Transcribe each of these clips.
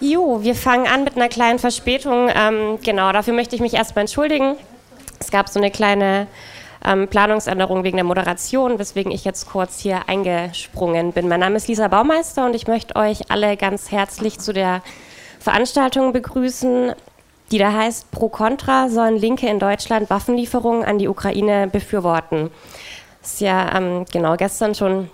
Jo, wir fangen an mit einer kleinen Verspätung. Ähm, genau, dafür möchte ich mich erstmal entschuldigen. Es gab so eine kleine ähm, Planungsänderung wegen der Moderation, weswegen ich jetzt kurz hier eingesprungen bin. Mein Name ist Lisa Baumeister und ich möchte euch alle ganz herzlich zu der Veranstaltung begrüßen, die da heißt Pro Contra sollen Linke in Deutschland Waffenlieferungen an die Ukraine befürworten. Das ist ja ähm, genau gestern schon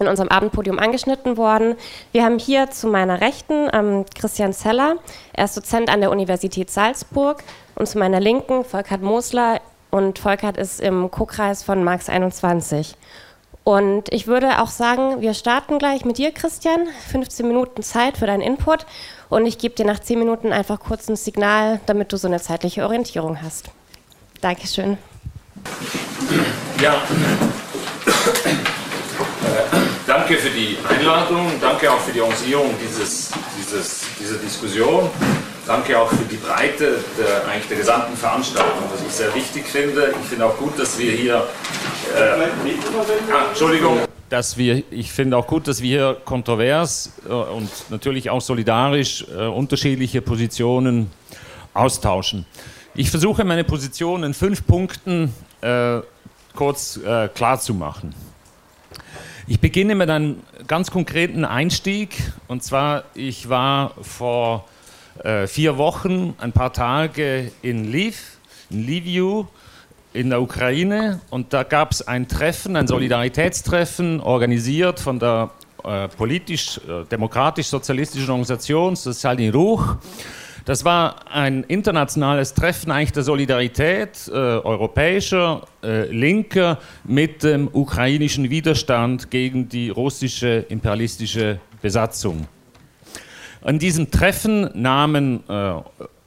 in unserem Abendpodium angeschnitten worden. Wir haben hier zu meiner Rechten ähm, Christian Zeller, er ist Dozent an der Universität Salzburg und zu meiner Linken Volkert Mosler und Volkert ist im Co-Kreis von Marx 21. Und ich würde auch sagen, wir starten gleich mit dir, Christian. 15 Minuten Zeit für deinen Input und ich gebe dir nach 10 Minuten einfach kurz ein Signal, damit du so eine zeitliche Orientierung hast. Dankeschön. Ja, danke für die Einladung, danke auch für die Organisierung dieses, dieses, dieser Diskussion. Danke auch für die Breite der, eigentlich der gesamten Veranstaltung, was ich sehr wichtig finde. Ich finde auch gut, dass wir hier. Äh, ah, Entschuldigung. Dass wir, ich finde auch gut, dass wir hier kontrovers äh, und natürlich auch solidarisch äh, unterschiedliche Positionen austauschen. Ich versuche meine Position in fünf Punkten äh, kurz äh, klar zu machen. Ich beginne mit einem ganz konkreten Einstieg. Und zwar, ich war vor äh, vier Wochen, ein paar Tage in Lviv, in Lviv, in der Ukraine. Und da gab es ein Treffen, ein Solidaritätstreffen, organisiert von der äh, politisch-demokratisch-sozialistischen äh, Organisation Sozialny Ruch. Das war ein internationales Treffen eigentlich der Solidarität äh, europäischer äh, Linker mit dem ukrainischen Widerstand gegen die russische imperialistische Besatzung. An diesem Treffen nahmen äh,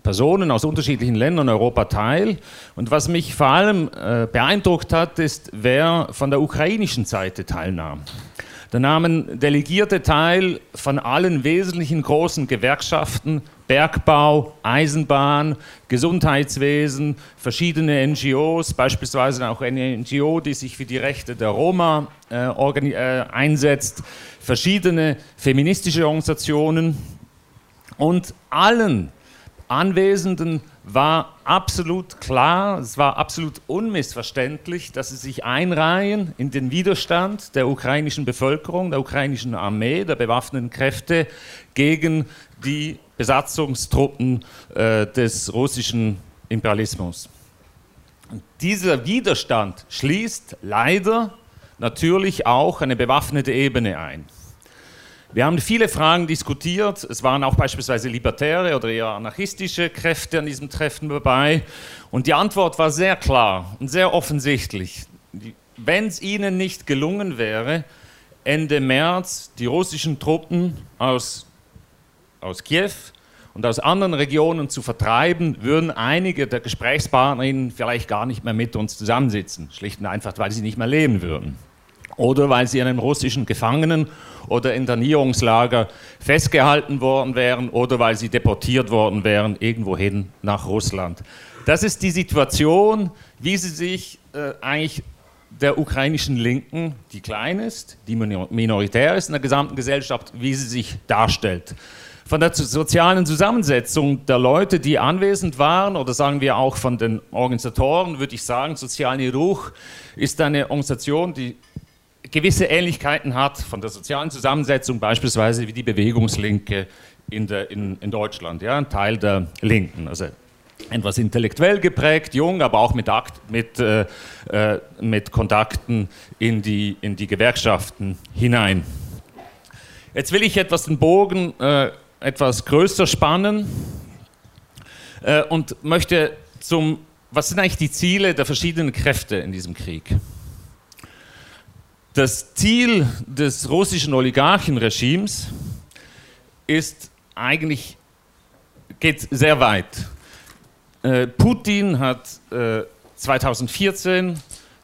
Personen aus unterschiedlichen Ländern Europa teil. Und was mich vor allem äh, beeindruckt hat, ist, wer von der ukrainischen Seite teilnahm. Da nahmen Delegierte teil von allen wesentlichen großen Gewerkschaften, Bergbau, Eisenbahn, Gesundheitswesen, verschiedene NGOs, beispielsweise auch eine NGO, die sich für die Rechte der Roma äh, äh, einsetzt, verschiedene feministische Organisationen. Und allen Anwesenden war absolut klar, es war absolut unmissverständlich, dass sie sich einreihen in den Widerstand der ukrainischen Bevölkerung, der ukrainischen Armee, der bewaffneten Kräfte gegen die Besatzungstruppen äh, des russischen Imperialismus. Und dieser Widerstand schließt leider natürlich auch eine bewaffnete Ebene ein. Wir haben viele Fragen diskutiert. Es waren auch beispielsweise libertäre oder eher anarchistische Kräfte an diesem Treffen dabei. Und die Antwort war sehr klar und sehr offensichtlich. Wenn es ihnen nicht gelungen wäre, Ende März die russischen Truppen aus, aus Kiew und aus anderen Regionen zu vertreiben, würden einige der Gesprächspartnerinnen vielleicht gar nicht mehr mit uns zusammensitzen. Schlicht und einfach, weil sie nicht mehr leben würden. Oder weil sie einem russischen Gefangenen oder Internierungslager festgehalten worden wären oder weil sie deportiert worden wären irgendwohin nach Russland. Das ist die Situation, wie sie sich äh, eigentlich der ukrainischen Linken, die klein ist, die minoritär ist in der gesamten Gesellschaft, wie sie sich darstellt. Von der sozialen Zusammensetzung der Leute, die anwesend waren, oder sagen wir auch von den Organisatoren, würde ich sagen, Soziale Ruch ist eine Organisation, die gewisse Ähnlichkeiten hat von der sozialen Zusammensetzung, beispielsweise wie die Bewegungslinke in, der, in, in Deutschland, ja, ein Teil der Linken. Also etwas intellektuell geprägt, jung, aber auch mit, Akt, mit, äh, äh, mit Kontakten in die, in die Gewerkschaften hinein. Jetzt will ich etwas den Bogen äh, etwas größer spannen äh, und möchte zum, was sind eigentlich die Ziele der verschiedenen Kräfte in diesem Krieg? Das Ziel des russischen Oligarchenregimes ist eigentlich, geht sehr weit. Äh, Putin hat 2014, äh,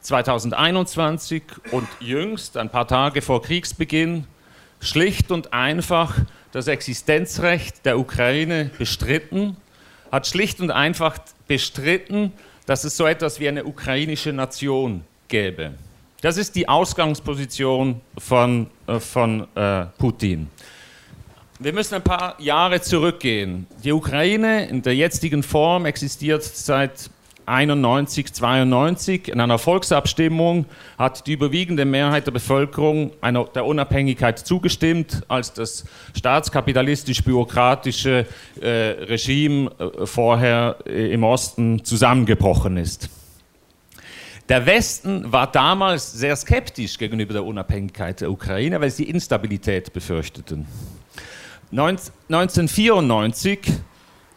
2021 und jüngst, ein paar Tage vor Kriegsbeginn, schlicht und einfach das Existenzrecht der Ukraine bestritten, hat schlicht und einfach bestritten, dass es so etwas wie eine ukrainische Nation gäbe. Das ist die Ausgangsposition von, äh, von äh, Putin. wir müssen ein paar Jahre zurückgehen. Die Ukraine in der jetzigen Form existiert seit 91, 92. In einer Volksabstimmung hat die überwiegende Mehrheit der Bevölkerung einer, der Unabhängigkeit zugestimmt, als das staatskapitalistisch-bürokratische äh, Regime äh, vorher äh, im Osten zusammengebrochen ist. Der Westen war damals sehr skeptisch gegenüber der Unabhängigkeit der Ukraine, weil sie Instabilität befürchteten. 1994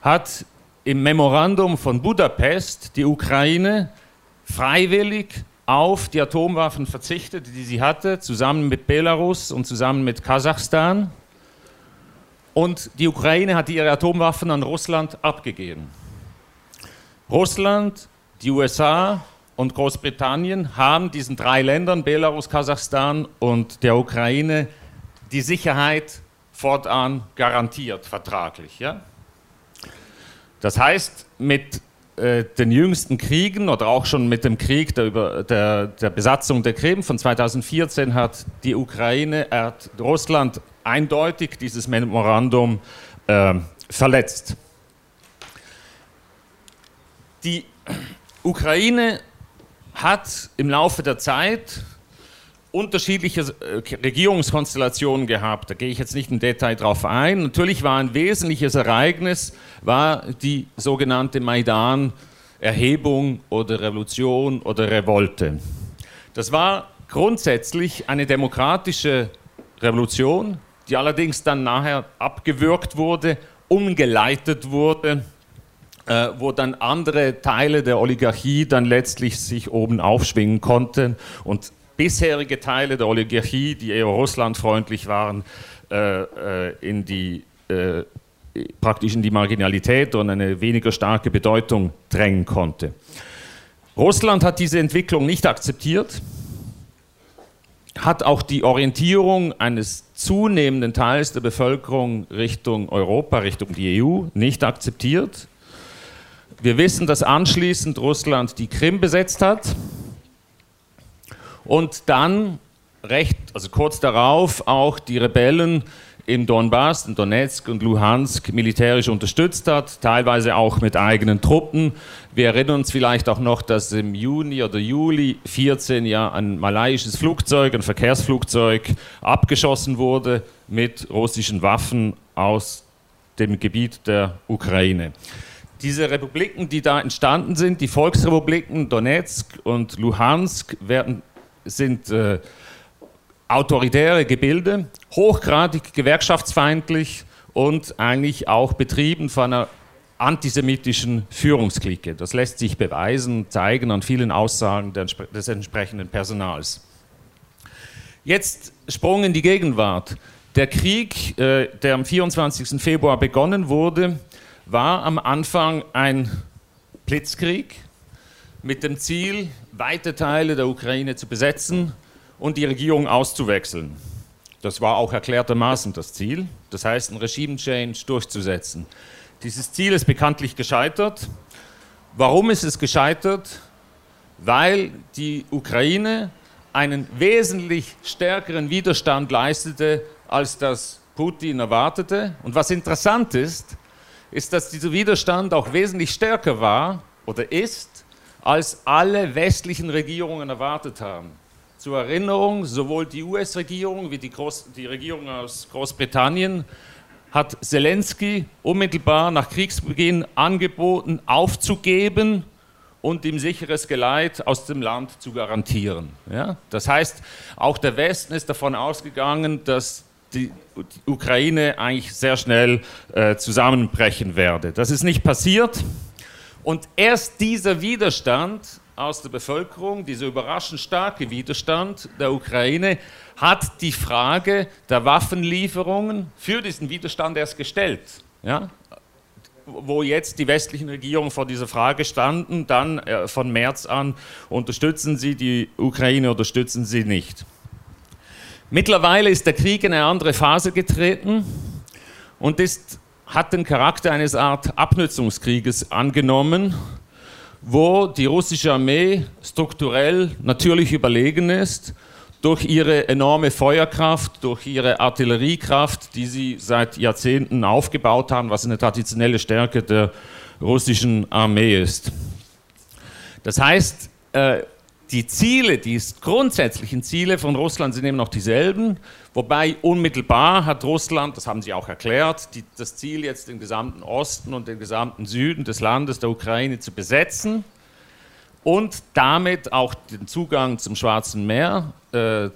hat im Memorandum von Budapest die Ukraine freiwillig auf die Atomwaffen verzichtet, die sie hatte, zusammen mit Belarus und zusammen mit Kasachstan. Und die Ukraine hat ihre Atomwaffen an Russland abgegeben. Russland, die USA und Großbritannien haben diesen drei Ländern, Belarus, Kasachstan und der Ukraine, die Sicherheit fortan garantiert, vertraglich. Ja? Das heißt, mit äh, den jüngsten Kriegen oder auch schon mit dem Krieg der, der, der Besatzung der Krim von 2014 hat die Ukraine, hat Russland eindeutig dieses Memorandum äh, verletzt. Die Ukraine hat im Laufe der Zeit unterschiedliche äh, Regierungskonstellationen gehabt. Da gehe ich jetzt nicht im Detail drauf ein. Natürlich war ein wesentliches Ereignis war die sogenannte Maidan-Erhebung oder Revolution oder Revolte. Das war grundsätzlich eine demokratische Revolution, die allerdings dann nachher abgewürgt wurde, umgeleitet wurde, äh, wo dann andere Teile der Oligarchie dann letztlich sich oben aufschwingen konnten und bisherige Teile der Oligarchie, die eher russlandfreundlich waren, äh, äh, in die, äh, praktisch in die Marginalität und eine weniger starke Bedeutung drängen konnte. Russland hat diese Entwicklung nicht akzeptiert, hat auch die Orientierung eines zunehmenden Teils der Bevölkerung Richtung Europa, Richtung die EU nicht akzeptiert. Wir wissen, dass anschließend Russland die Krim besetzt hat und dann recht, also kurz darauf auch die Rebellen im Donbass, in Donetsk und Luhansk militärisch unterstützt hat, teilweise auch mit eigenen Truppen. Wir erinnern uns vielleicht auch noch, dass im Juni oder Juli 14 ja ein malaiisches Flugzeug, ein Verkehrsflugzeug abgeschossen wurde mit russischen Waffen aus dem Gebiet der Ukraine. Diese Republiken, die da entstanden sind, die Volksrepubliken Donetsk und Luhansk, werden sind äh, autoritäre Gebilde, hochgradig gewerkschaftsfeindlich und eigentlich auch betrieben von einer antisemitischen Führungsklicke. Das lässt sich beweisen, zeigen an vielen Aussagen des entsprechenden Personals. Jetzt Sprung in die Gegenwart. Der Krieg, äh, der am 24. Februar begonnen wurde, war am Anfang ein Blitzkrieg mit dem Ziel, weite Teile der Ukraine zu besetzen und die Regierung auszuwechseln. Das war auch erklärtermaßen das Ziel, das heißt, einen Regime-Change durchzusetzen. Dieses Ziel ist bekanntlich gescheitert. Warum ist es gescheitert? Weil die Ukraine einen wesentlich stärkeren Widerstand leistete, als das Putin erwartete. Und was interessant ist, ist, dass dieser Widerstand auch wesentlich stärker war oder ist als alle westlichen Regierungen erwartet haben. Zur Erinnerung, sowohl die US-Regierung wie die, Groß die Regierung aus Großbritannien hat Zelensky unmittelbar nach Kriegsbeginn angeboten, aufzugeben und ihm sicheres Geleit aus dem Land zu garantieren. Ja? Das heißt, auch der Westen ist davon ausgegangen, dass die, Ukraine eigentlich sehr schnell äh, zusammenbrechen werde. Das ist nicht passiert. Und erst dieser Widerstand aus der Bevölkerung, dieser überraschend starke Widerstand der Ukraine, hat die Frage der Waffenlieferungen für diesen Widerstand erst gestellt. Ja? Wo jetzt die westlichen Regierungen vor dieser Frage standen, dann äh, von März an, unterstützen sie die Ukraine, unterstützen sie nicht. Mittlerweile ist der Krieg in eine andere Phase getreten und ist hat den Charakter eines Art Abnutzungskrieges angenommen, wo die russische Armee strukturell natürlich überlegen ist durch ihre enorme Feuerkraft, durch ihre Artilleriekraft, die sie seit Jahrzehnten aufgebaut haben, was eine traditionelle Stärke der russischen Armee ist. Das heißt, äh, die Ziele, die grundsätzlichen Ziele von Russland sind eben noch dieselben, wobei unmittelbar hat Russland, das haben Sie auch erklärt, die, das Ziel jetzt den gesamten Osten und den gesamten Süden des Landes der Ukraine zu besetzen und damit auch den Zugang zum Schwarzen Meer äh,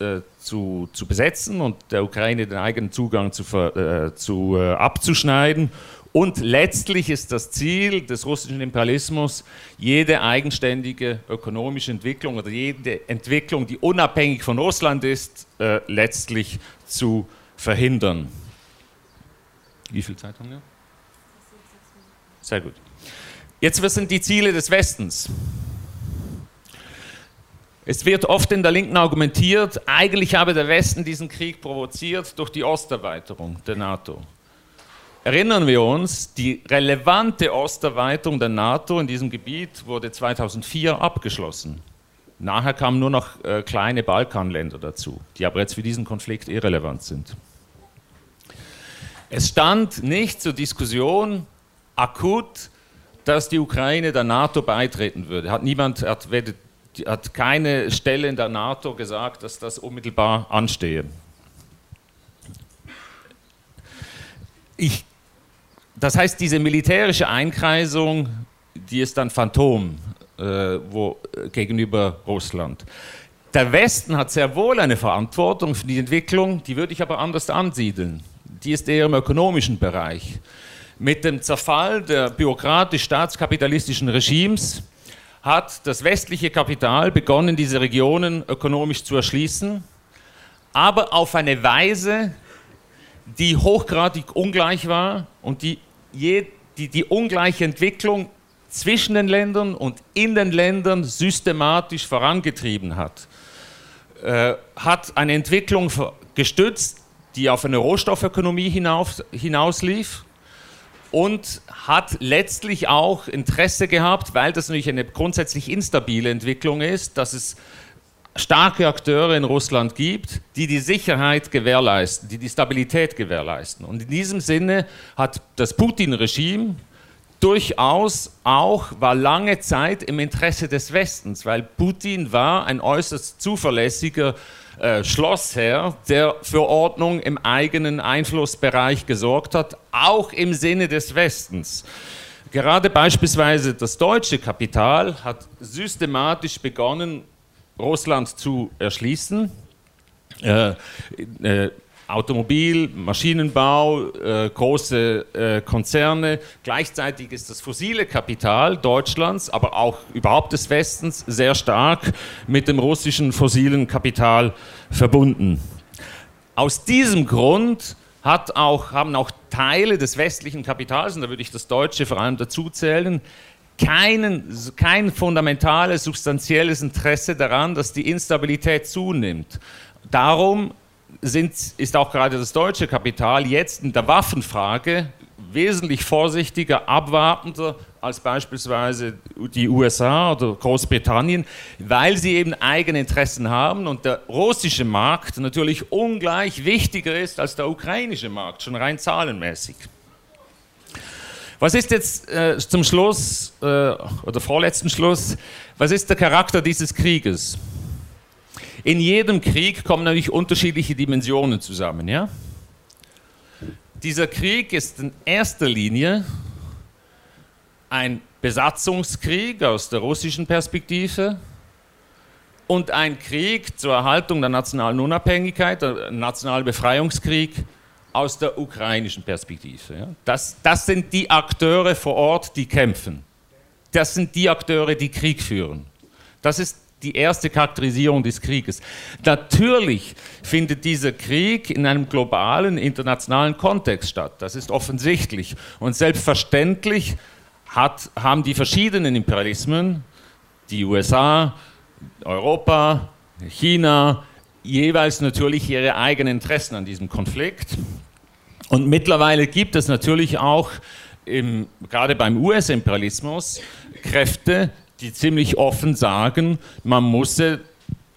äh, zu, zu besetzen und der Ukraine den eigenen Zugang zu, äh, zu äh, abzuschneiden. Und letztlich ist das Ziel des russischen Imperialismus, jede eigenständige ökonomische Entwicklung oder jede Entwicklung, die unabhängig von Russland ist, äh, letztlich zu verhindern. Wie viel Zeit haben wir? Sehr gut. Jetzt, was sind die Ziele des Westens? Es wird oft in der Linken argumentiert, eigentlich habe der Westen diesen Krieg provoziert durch die Osterweiterung der NATO. Erinnern wir uns, die relevante Osterweiterung der NATO in diesem Gebiet wurde 2004 abgeschlossen. Nachher kamen nur noch äh, kleine Balkanländer dazu, die aber jetzt für diesen Konflikt irrelevant sind. Es stand nicht zur Diskussion akut, dass die Ukraine der NATO beitreten würde. Hat niemand, hat, hat keine Stelle in der NATO gesagt, dass das unmittelbar anstehe. Ich, das heißt, diese militärische Einkreisung, die ist dann Phantom äh, wo, äh, gegenüber Russland. Der Westen hat sehr wohl eine Verantwortung für die Entwicklung, die würde ich aber anders ansiedeln. Die ist eher im ökonomischen Bereich. Mit dem Zerfall der bürokratisch-staatskapitalistischen Regimes hat das westliche Kapital begonnen, diese Regionen ökonomisch zu erschließen, aber auf eine Weise, die hochgradig ungleich war und die je, die, die ungleiche Entwicklung zwischen den Ländern und in den Ländern systematisch vorangetrieben hat. Äh, hat eine Entwicklung gestützt, die auf eine Rohstoffökonomie hinaus, hinauslief und hat letztlich auch Interesse gehabt, weil das natürlich eine grundsätzlich instabile Entwicklung ist, dass es starke Akteure in Russland gibt, die die Sicherheit gewährleisten, die die Stabilität gewährleisten. Und in diesem Sinne hat das Putin-Regime durchaus auch, war lange Zeit im Interesse des Westens, weil Putin war ein äußerst zuverlässiger äh, Schlossherr, der für Ordnung im eigenen Einflussbereich gesorgt hat, auch im Sinne des Westens. Gerade beispielsweise das deutsche Kapital hat systematisch begonnen, Russland zu erschließen. Äh, äh, Automobil, Maschinenbau, äh, große äh, Konzerne. Gleichzeitig ist das fossile Kapital Deutschlands, aber auch überhaupt des Westens sehr stark mit dem russischen fossilen Kapital verbunden. Aus diesem Grund auch, haben auch Teile des westlichen Kapitals, und da würde ich das Deutsche vor allem dazu zählen, keinen, kein fundamentales, substanzielles Interesse daran, dass die Instabilität zunimmt. Darum sind, ist auch gerade das deutsche Kapital jetzt in der Waffenfrage wesentlich vorsichtiger, abwartender als beispielsweise die USA oder Großbritannien, weil sie eben eigene Interessen haben und der russische Markt natürlich ungleich wichtiger ist als der ukrainische Markt, schon rein zahlenmäßig. Was ist jetzt äh, zum Schluss äh, oder vorletzten Schluss, was ist der Charakter dieses Krieges? In jedem Krieg kommen natürlich unterschiedliche Dimensionen zusammen. Ja? Dieser Krieg ist in erster Linie ein Besatzungskrieg aus der russischen Perspektive und ein Krieg zur Erhaltung der nationalen Unabhängigkeit, der nationale Befreiungskrieg aus der ukrainischen Perspektive. Ja? Das, das sind die Akteure vor Ort, die kämpfen. Das sind die Akteure, die Krieg führen. Das ist die erste Charakterisierung des Krieges. Natürlich findet dieser Krieg in einem globalen, internationalen Kontext statt. Das ist offensichtlich. Und selbstverständlich hat, haben die verschiedenen Imperialismen, die USA, Europa, China, jeweils natürlich ihre eigenen Interessen an diesem Konflikt. Und mittlerweile gibt es natürlich auch, im, gerade beim US-Imperialismus, Kräfte, die ziemlich offen sagen, man muss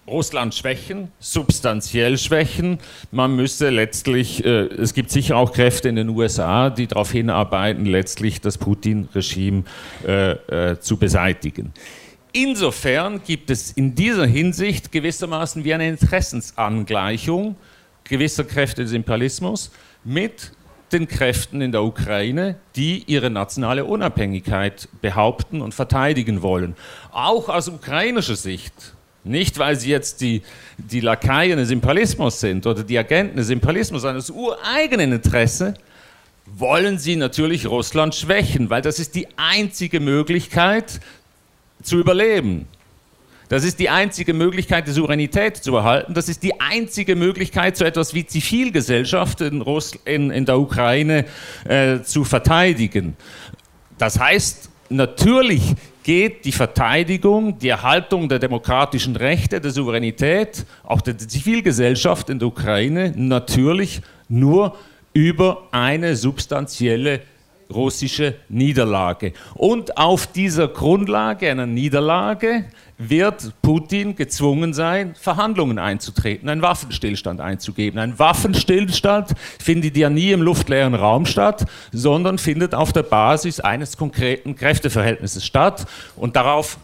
Russland schwächen, substanziell schwächen. Man müsste letztlich, äh, es gibt sicher auch Kräfte in den USA, die darauf hinarbeiten, letztlich das Putin-Regime äh, äh, zu beseitigen. Insofern gibt es in dieser Hinsicht gewissermaßen wie eine Interessensangleichung gewisser Kräfte des Imperialismus mit den Kräften in der Ukraine, die ihre nationale Unabhängigkeit behaupten und verteidigen wollen. Auch aus ukrainischer Sicht. Nicht, weil sie jetzt die, die Lakaien des Imperialismus sind oder die Agenten des Imperialismus, sondern aus ureigenen Interesse wollen sie natürlich Russland schwächen, weil das ist die einzige Möglichkeit zu überleben. Das ist die einzige Möglichkeit, die Souveränität zu erhalten. Das ist die einzige Möglichkeit, so etwas wie Zivilgesellschaft in, Russ in, in der Ukraine äh, zu verteidigen. Das heißt, natürlich geht die Verteidigung, die Erhaltung der demokratischen Rechte, der Souveränität, auch der Zivilgesellschaft in der Ukraine natürlich nur über eine substanzielle russische Niederlage. Und auf dieser Grundlage einer Niederlage wird Putin gezwungen sein, Verhandlungen einzutreten, einen Waffenstillstand einzugeben. Ein Waffenstillstand findet ja nie im luftleeren Raum statt, sondern findet auf der Basis eines konkreten Kräfteverhältnisses statt. Und darauf,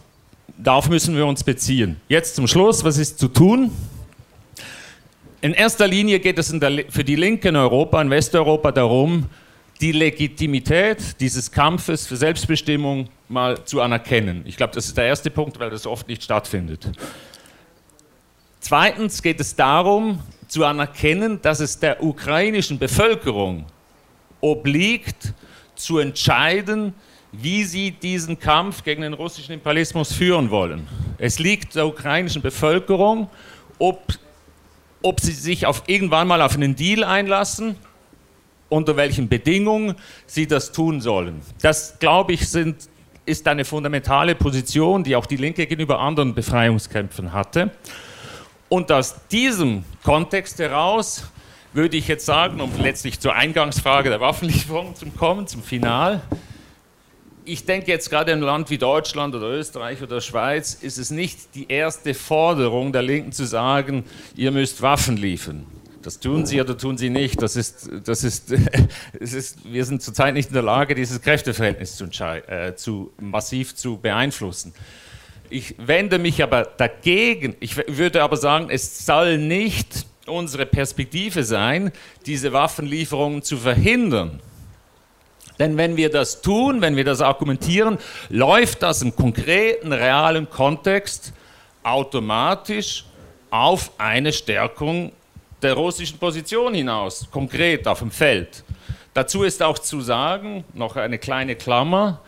darauf müssen wir uns beziehen. Jetzt zum Schluss, was ist zu tun? In erster Linie geht es der, für die Linke in Europa, in Westeuropa darum, die Legitimität dieses Kampfes für Selbstbestimmung mal zu anerkennen. Ich glaube, das ist der erste Punkt, weil das oft nicht stattfindet. Zweitens geht es darum, zu anerkennen, dass es der ukrainischen Bevölkerung obliegt, zu entscheiden, wie sie diesen Kampf gegen den russischen Imperialismus führen wollen. Es liegt der ukrainischen Bevölkerung, ob, ob sie sich auf, irgendwann mal auf einen Deal einlassen unter welchen Bedingungen sie das tun sollen. Das, glaube ich, sind, ist eine fundamentale Position, die auch die Linke gegenüber anderen Befreiungskämpfen hatte. Und aus diesem Kontext heraus würde ich jetzt sagen, um letztlich zur Eingangsfrage der Waffenlieferung zu kommen, zum Final, ich denke jetzt gerade in einem Land wie Deutschland oder Österreich oder Schweiz ist es nicht die erste Forderung der Linken zu sagen, ihr müsst Waffen liefern. Das tun sie oder tun sie nicht. Das ist, das ist, es ist, wir sind zurzeit nicht in der Lage, dieses Kräfteverhältnis zu, äh, zu massiv zu beeinflussen. Ich wende mich aber dagegen. Ich würde aber sagen, es soll nicht unsere Perspektive sein, diese Waffenlieferungen zu verhindern. Denn wenn wir das tun, wenn wir das argumentieren, läuft das im konkreten, realen Kontext automatisch auf eine Stärkung der russischen Position hinaus, konkret auf dem Feld. Dazu ist auch zu sagen, noch eine kleine Klammer,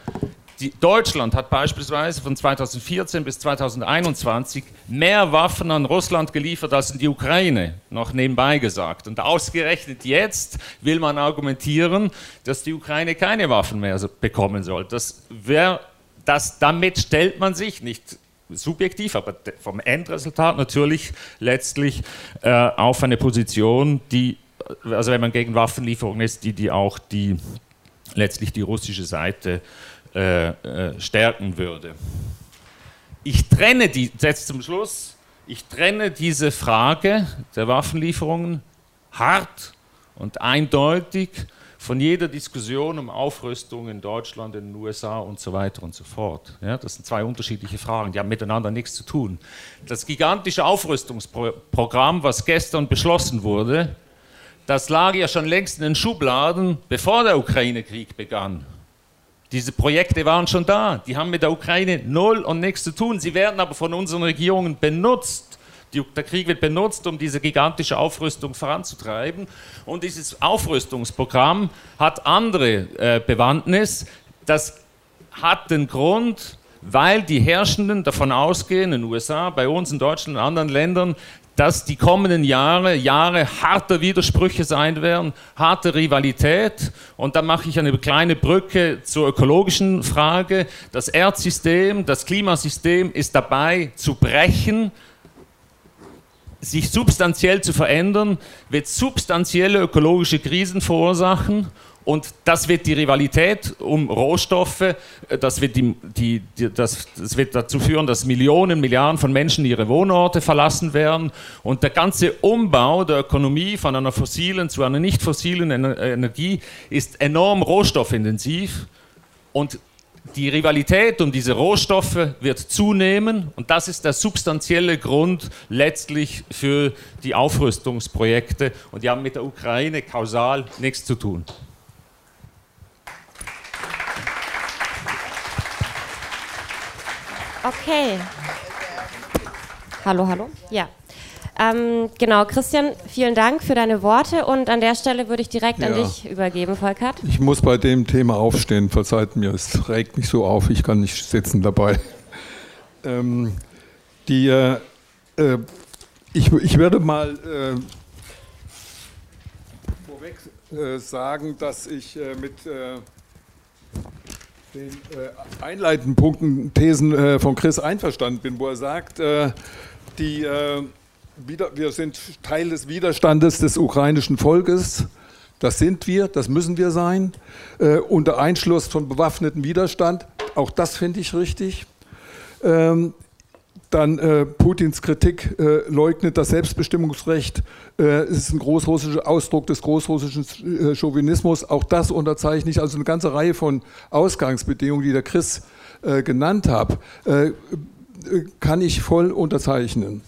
die, Deutschland hat beispielsweise von 2014 bis 2021 mehr Waffen an Russland geliefert als in die Ukraine, noch nebenbei gesagt. Und ausgerechnet jetzt will man argumentieren, dass die Ukraine keine Waffen mehr bekommen soll. Das wär, das, damit stellt man sich nicht subjektiv, aber vom Endresultat natürlich letztlich äh, auf eine Position, die, also wenn man gegen Waffenlieferungen ist, die, die auch die, letztlich die russische Seite äh, äh, stärken würde. Ich trenne die, jetzt zum Schluss, ich trenne diese Frage der Waffenlieferungen hart und eindeutig von jeder Diskussion um Aufrüstung in Deutschland, in den USA und so weiter und so fort. Ja, das sind zwei unterschiedliche Fragen, die haben miteinander nichts zu tun. Das gigantische Aufrüstungsprogramm, was gestern beschlossen wurde, das lag ja schon längst in den Schubladen, bevor der Ukraine-Krieg begann. Diese Projekte waren schon da, die haben mit der Ukraine null und nichts zu tun. Sie werden aber von unseren Regierungen benutzt der Krieg wird benutzt, um diese gigantische Aufrüstung voranzutreiben. Und dieses Aufrüstungsprogramm hat andere äh, Bewandtnis. Das hat den Grund, weil die Herrschenden davon ausgehen, in den USA, bei uns in Deutschland und anderen Ländern, dass die kommenden Jahre Jahre harter Widersprüche sein werden, harte Rivalität. Und da mache ich eine kleine Brücke zur ökologischen Frage. Das Erdsystem, das Klimasystem ist dabei zu brechen sich substanziell zu verändern, wird substanzielle ökologische Krisen verursachen Und das wird die Rivalität um Rohstoffe, äh, das wird, die, die, die, das, das wird dazu führen, dass Millionen, Milliarden von Menschen ihre Wohnorte verlassen werden. Und der ganze Umbau der Ökonomie von einer fossilen zu einer nicht fossilen Energie ist enorm rohstoffintensiv. Und die Rivalität um diese Rohstoffe wird zunehmen und das ist der substanzielle Grund letztlich für die Aufrüstungsprojekte und die haben mit der Ukraine kausal nichts zu tun. Okay. Hallo, hallo. Ja. Ähm, genau, Christian, vielen Dank für deine Worte und an der Stelle würde ich direkt ja. an dich übergeben, Volkert. Ich muss bei dem Thema aufstehen, verzeiht mir, es regt mich so auf, ich kann nicht sitzen dabei. Ähm, die, äh, äh, ich, ich werde mal äh, vorweg äh, sagen, dass ich äh, mit äh, den äh, einleitenden Punkten, Thesen äh, von Chris einverstanden bin, wo er sagt, äh, die, wir sind Teil des Widerstandes des ukrainischen Volkes. Das sind wir, das müssen wir sein, äh, unter Einschluss von bewaffnetem Widerstand. Auch das finde ich richtig. Ähm, dann äh, Putins Kritik äh, leugnet das Selbstbestimmungsrecht, äh, ist ein großrussischer Ausdruck des großrussischen äh, Chauvinismus. Auch das unterzeichne ich. Also eine ganze Reihe von Ausgangsbedingungen, die der Chris äh, genannt hat, kann ich voll unterzeichnen.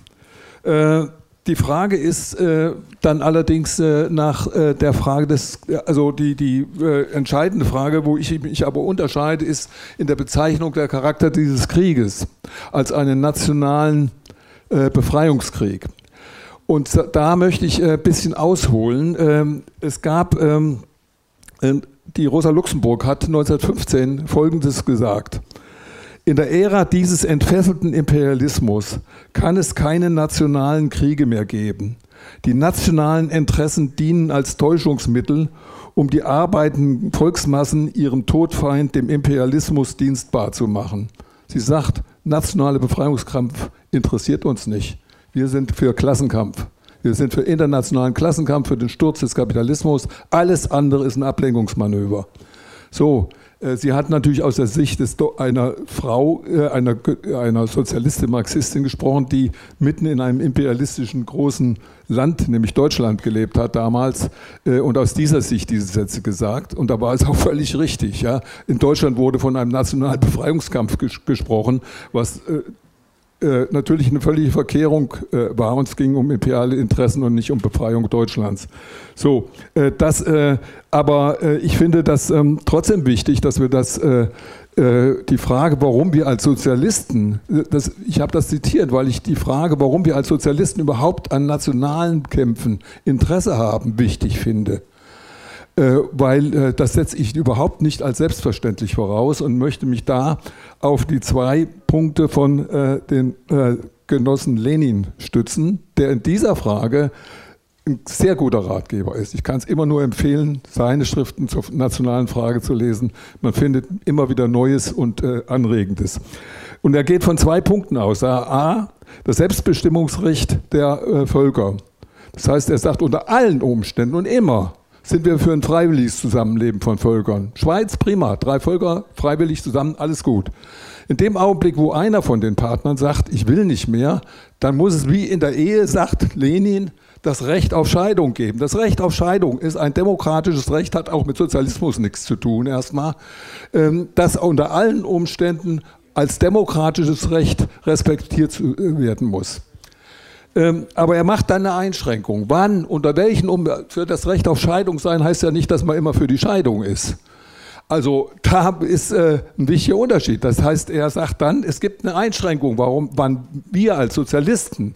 Die Frage ist äh, dann allerdings äh, nach äh, der Frage des, also die, die entscheidende Frage, wo ich mich aber unterscheide, ist in der Bezeichnung der Charakter dieses Krieges als einen nationalen Befreiungskrieg. Und da möchte ich ein bisschen ausholen. Ähm, es gab, ähm, die Rosa Luxemburg hat 1915 Folgendes gesagt. In der Ära dieses entfesselten Imperialismus kann es keine nationalen Kriege mehr geben. Die nationalen Interessen dienen als Täuschungsmittel, um die arbeitenden Volksmassen ihrem Todfeind, dem Imperialismus, dienstbar zu machen. Sie sagt, nationale Befreiungskampf interessiert uns nicht. Wir sind für Klassenkampf. Wir sind für internationalen Klassenkampf, für den Sturz des Kapitalismus. Alles andere ist ein Ablenkungsmanöver. So, sie hat natürlich aus der Sicht des, einer Frau, äh, einer, einer Sozialistin, Marxistin gesprochen, die mitten in einem imperialistischen großen Land, nämlich Deutschland, gelebt hat damals äh, und aus dieser Sicht diese Sätze gesagt. Und da war es auch völlig richtig. Ja. In Deutschland wurde von einem nationalen Befreiungskampf ges gesprochen, was äh, natürlich eine völlige Verkehrung äh, war. Uns ging um imperiale Interessen und nicht um Befreiung Deutschlands. So, äh, das, äh, aber äh, ich finde das ähm, trotzdem wichtig, dass wir das die Frage, warum wir als Sozialisten, das, ich habe das zitiert, weil ich die Frage, warum wir als Sozialisten überhaupt an nationalen Kämpfen Interesse haben, wichtig finde. Äh, weil äh, das setze ich überhaupt nicht als selbstverständlich voraus und möchte mich da auf die zwei Punkte von äh, den Genossen Lenin stützen, der in dieser Frage ein sehr guter Ratgeber ist. Ich kann es immer nur empfehlen, seine Schriften zur nationalen Frage zu lesen. Man findet immer wieder Neues und äh, Anregendes. Und er geht von zwei Punkten aus. A, das Selbstbestimmungsrecht der äh, Völker. Das heißt, er sagt unter allen Umständen und immer sind wir für ein freiwilliges Zusammenleben von Völkern. Schweiz, prima, drei Völker freiwillig zusammen, alles gut. In dem Augenblick, wo einer von den Partnern sagt, ich will nicht mehr, dann muss es wie in der Ehe, sagt Lenin, das Recht auf Scheidung geben. Das Recht auf Scheidung ist ein demokratisches Recht, hat auch mit Sozialismus nichts zu tun erstmal, ähm, das unter allen Umständen als demokratisches Recht respektiert werden muss. Ähm, aber er macht dann eine Einschränkung. Wann, unter welchen Umständen, für das Recht auf Scheidung sein, heißt ja nicht, dass man immer für die Scheidung ist. Also da ist äh, ein wichtiger Unterschied. Das heißt, er sagt dann, es gibt eine Einschränkung, warum, wann wir als Sozialisten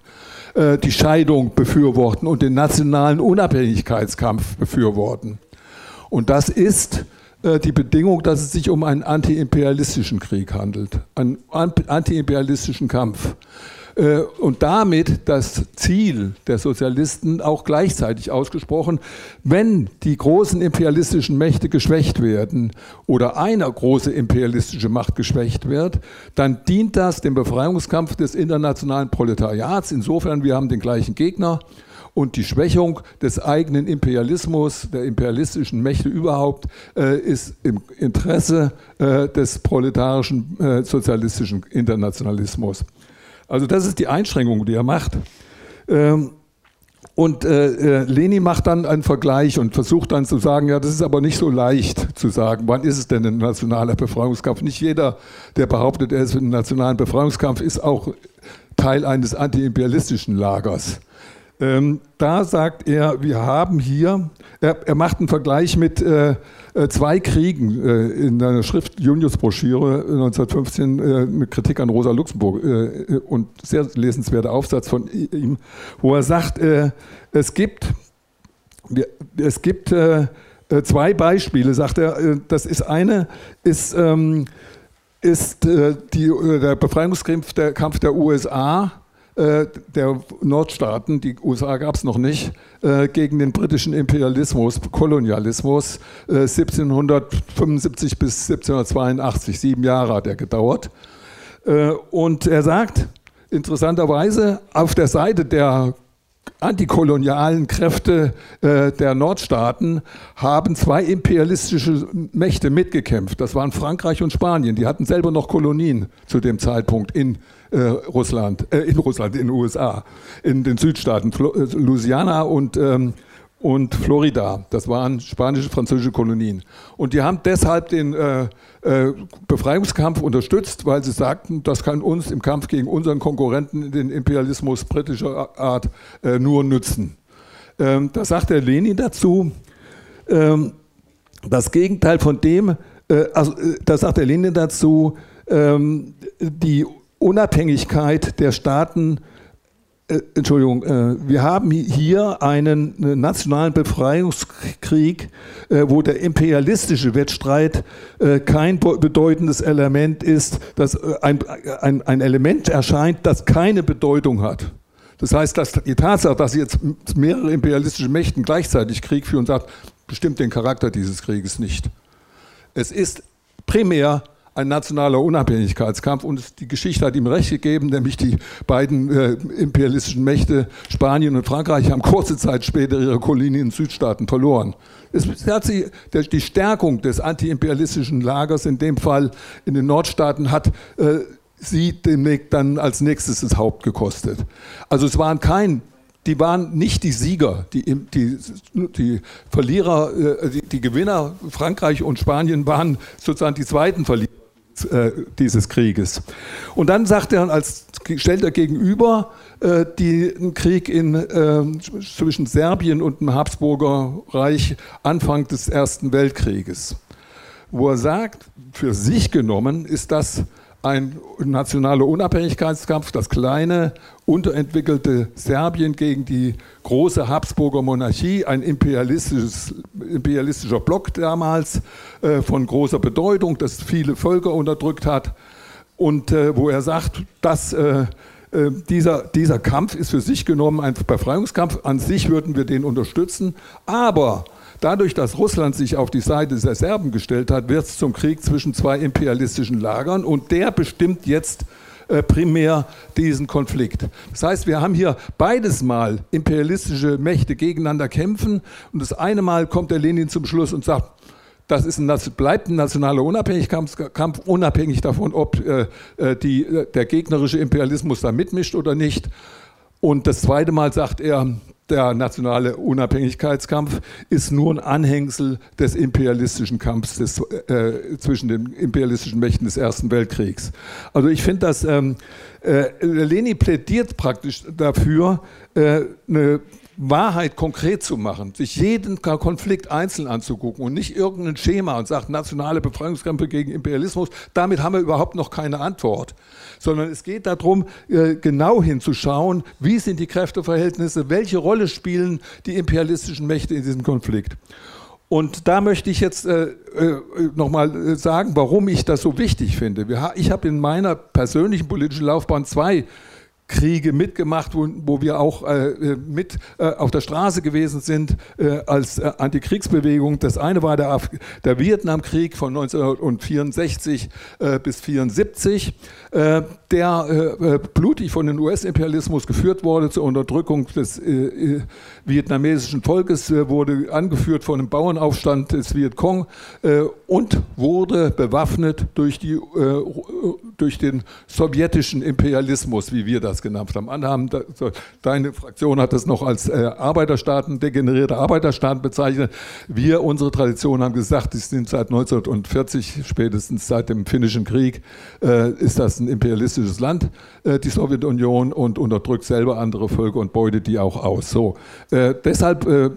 äh, die Scheidung befürworten und den nationalen Unabhängigkeitskampf befürworten. Und das ist äh, die Bedingung, dass es sich um einen antiimperialistischen Krieg handelt, einen antiimperialistischen Kampf. Äh, und damit das Ziel der Sozialisten auch gleichzeitig ausgesprochen, wenn die großen imperialistischen Mächte geschwächt werden oder eine große imperialistische Macht geschwächt wird, dann dient das dem Befreiungskampf des internationalen Proletariats. Insofern, wir haben den gleichen Gegner und die Schwächung des eigenen Imperialismus, der imperialistischen Mächte überhaupt, äh, ist im Interesse äh, des proletarischen sozialistischen Internationalismus. Also das ist die Einschränkung, die er macht. Ähm, und äh, äh, Leni macht dann einen Vergleich und versucht dann zu sagen, ja, das ist aber nicht so leicht zu sagen, wann ist es denn ein nationaler Befreiungskampf? Nicht jeder, der behauptet, er ist einen nationalen Befreiungskampf, ist auch Teil eines antiimperialistischen Lagers. Ähm, da sagt er, wir haben hier, er, er macht einen Vergleich mit äh, äh zwei Kriegen äh, in einer Schrift Junius-Broschüre 1915 äh, mit Kritik an Rosa Luxemburg äh, und sehr lesenswerter Aufsatz von ihm, wo er sagt, äh, es gibt, es gibt zwei Beispiele, sagt er. das ist eine, ist, ähm, ist die, der Befreiungskampf der, Kampf der USA äh, der Nordstaaten, die USA gab es noch nicht, äh, gegen den britischen Imperialismus, Kolonialismus, 1775 äh, bis 1782, sieben Jahre hat er gedauert. und er sagt, interessanterweise, auf der Seite der antikolonialen Kräfte äh, der Nordstaaten haben zwei imperialistische Mächte mitgekämpft. Das waren Frankreich und Spanien. Die hatten selber noch Kolonien zu dem Zeitpunkt in äh, Russland, äh, in Russland, in den USA, in den Südstaaten, Flo äh, Louisiana und, ähm, und Florida. Das waren spanische, französische Kolonien. Und die haben deshalb den äh, äh, Befreiungskampf unterstützt, weil sie sagten, das kann uns im Kampf gegen unseren Konkurrenten, den Imperialismus britischer Art, äh, nur nützen. Ähm, da sagt der Lenin dazu, ähm, das Gegenteil von dem, also, da sagt der Lenin dazu, ähm, die Unabhängigkeit der Staaten, äh, Entschuldigung, äh, wir haben hier einen äh, nationalen Befreiungskrieg, äh, wo der imperialistische Wettstreit äh, kein bedeutendes Element ist, dass äh, ein, ein, ein Element erscheint, das keine Bedeutung hat. Das heißt, dass die Tatsache, dass jetzt mehrere imperialistische Mächten gleichzeitig Krieg führen, sagt, bestimmt den Charakter dieses Krieges nicht. Es ist primär ein nationaler Unabhängigkeitskampf und die Geschichte hat ihm recht gegeben, nämlich die beiden äh, imperialistischen Mächte Spanien und Frankreich haben kurze Zeit später ihre Kolonien in Südstaaten verloren. Es hat sie, der, die Stärkung des antiimperialistischen Lagers in dem Fall in den Nordstaaten hat äh, sie demnächst dann als nächstes das Haupt gekostet. Also es waren kein die waren nicht die Sieger, die, die, die Verlierer, äh, die, die Gewinner, Frankreich und Spanien waren sozusagen die zweiten Verlierer. Äh, dieses Krieges. Und dann sagt er, als stellt er gegenüber äh, den Krieg in, äh, zwischen Serbien und dem Habsburger Reich Anfang des Ersten Weltkrieges, wo er sagt, für sich genommen ist das ein nationaler Unabhängigkeitskampf, das kleine, unterentwickelte Serbien gegen die große Habsburger Monarchie, ein imperialistischer Block damals äh, von großer Bedeutung, das viele Völker unterdrückt hat. Und äh, wo er sagt, dass äh, äh dieser, dieser Kampf ist für sich genommen ein Befreiungskampf, an sich würden wir den unterstützen, aber Dadurch, dass Russland sich auf die Seite der Serben gestellt hat, wird es zum Krieg zwischen zwei imperialistischen Lagern und der bestimmt jetzt äh, primär diesen Konflikt. Das heißt, wir haben hier beides Mal imperialistische Mächte gegeneinander kämpfen und das eine Mal kommt der Lenin zum Schluss und sagt, das ist ein, bleibt ein nationaler Unabhängigkeitskampf, unabhängig davon, ob äh, äh die, äh, der gegnerische Imperialismus da mitmischt oder nicht. Und das zweite Mal sagt er, der nationale Unabhängigkeitskampf ist nur ein Anhängsel des imperialistischen Kampfs des, äh, zwischen den imperialistischen Mächten des Ersten Weltkriegs. Also ich finde, dass ähm, äh, Leni plädiert praktisch dafür, äh, eine Wahrheit konkret zu machen, sich jeden Konflikt einzeln anzugucken und nicht irgendein Schema und sagt nationale Befreiungskämpfe gegen Imperialismus, damit haben wir überhaupt noch keine Antwort, sondern es geht darum, äh, genau hinzuschauen, wie sind die Kräfteverhältnisse, welche Rolle spielen die imperialistischen Mächte in diesem Konflikt. Und da möchte ich jetzt äh, äh, nochmal äh, sagen, warum ich das so wichtig finde. ich habe in meiner persönlichen politischen Laufbahn zwei Kriege mitgemacht, wo, wo wir auch äh, äh, mit äh, auf der Straße gewesen sind äh, als äh, Antikriegsbewegung. Das eine war der, der Vietnamkrieg von 1964 äh, bis 1974, der blutig von dem US-Imperialismus geführt wurde zur Unterdrückung des vietnamesischen Volkes, wurde angeführt von einem Bauernaufstand des Vietcong und wurde bewaffnet durch, die, durch den sowjetischen Imperialismus, wie wir das genannt haben. Anhaben, deine Fraktion hat das noch als äh, Arbeiterstaaten, degenerierte Arbeiterstaaten bezeichnet. Wir, unsere Tradition, haben gesagt, die sind seit 1940, spätestens seit dem Finnischen Krieg, äh, ist das ein imperialistisches Land, äh, die Sowjetunion, und unterdrückt selber andere Völker und beutet die auch aus. So, äh, deshalb äh,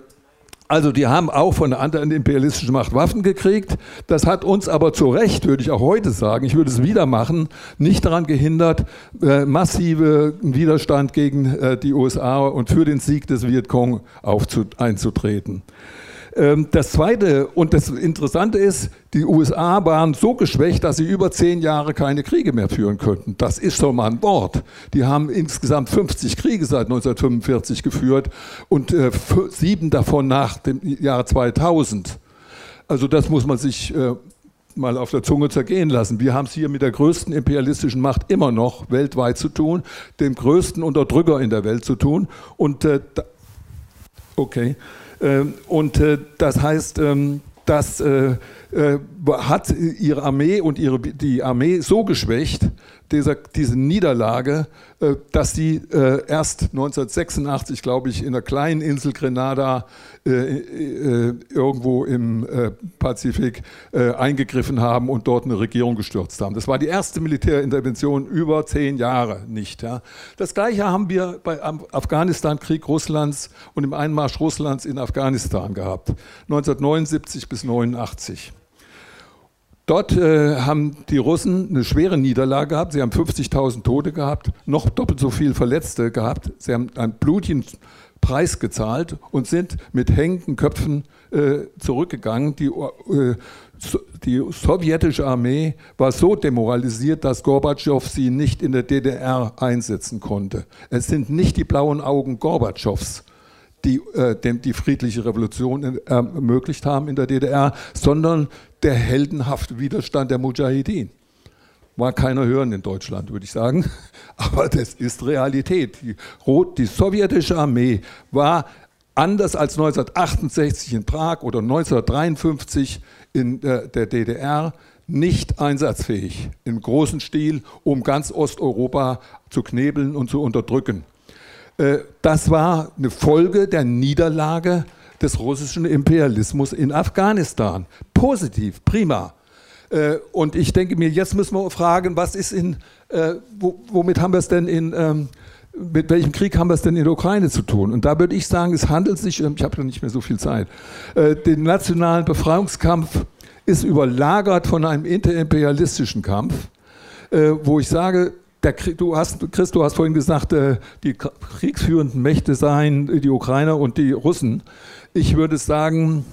also die haben auch von der anderen imperialistischen Macht Waffen gekriegt. Das hat uns aber zu Recht, würde ich auch heute sagen, ich würde es wieder machen, nicht daran gehindert, äh, massive Widerstand gegen äh, die USA und für den Sieg des Vietcong einzutreten. Ähm, das Zweite und das Interessante ist, die USA waren so geschwächt, dass sie über zehn Jahre keine Kriege mehr führen könnten. Das ist schon mal ein Wort. Die haben insgesamt 50 Kriege seit 1945 geführt und äh, sieben davon nach dem Jahr 2000. Also das muss man sich äh, mal auf der Zunge zergehen lassen. Wir haben es hier mit der größten imperialistischen Macht immer noch weltweit zu tun, dem größten Unterdrücker in der Welt zu tun. Und äh, okay. Ähm, und äh, das heißt, ähm, das äh, äh, hat ihre Armee und ihre, die Armee so geschwächt, dieser, diese Niederlage, äh, dass sie äh, erst 1986, glaube ich, in der kleinen Insel Grenada äh, irgendwo im Pazifik eingegriffen haben und dort eine Regierung gestürzt haben. Das war die erste Militärintervention über zehn Jahre nicht. Ja. Das Gleiche haben wir beim Afghanistan-Krieg Russlands und im Einmarsch Russlands in Afghanistan gehabt, 1979 bis 1989. Dort äh, haben die Russen eine schwere Niederlage gehabt. Sie haben 50.000 Tote gehabt, noch doppelt so viel Verletzte gehabt. Sie haben einen blutigen Preis gezahlt und sind mit hängenden Köpfen äh, zurückgegangen. Die, äh, die, sowjetische Armee war so demoralisiert, dass Gorbatschow sie nicht in der DDR einsetzen konnte. Es sind nicht die blauen Augen Gorbatschows, die äh, die friedliche Revolution äh, ermöglicht haben in der DDR, sondern der heldenhafte Widerstand der Mujahideen. Mag keiner hören in Deutschland, würde ich sagen, aber das ist Realität. Die, die sowjetische Armee war anders als 1968 in Prag oder 1953 in der, der DDR nicht einsatzfähig im großen Stil, um ganz Osteuropa zu knebeln und zu unterdrücken. Äh, das war eine Folge der Niederlage des russischen Imperialismus in Afghanistan. Positiv, prima. Äh, und ich denke mir, jetzt müssen wir fragen, was ist in, äh, womit haben wir es denn in, ähm, mit welchem Krieg haben wir es denn in der Ukraine zu tun? Und da würde ich sagen, es handelt sich, ähm, ich habe ja nicht mehr so viel Zeit, den nationalen Befreiungskampf ist überlagert von einem interimperialistischen Kampf, wo ich sage, der, du hast, Chris, du hast vorhin gesagt, die kriegsführenden Mächte seien die Ukrainer und die Russen. Ich würde sagen,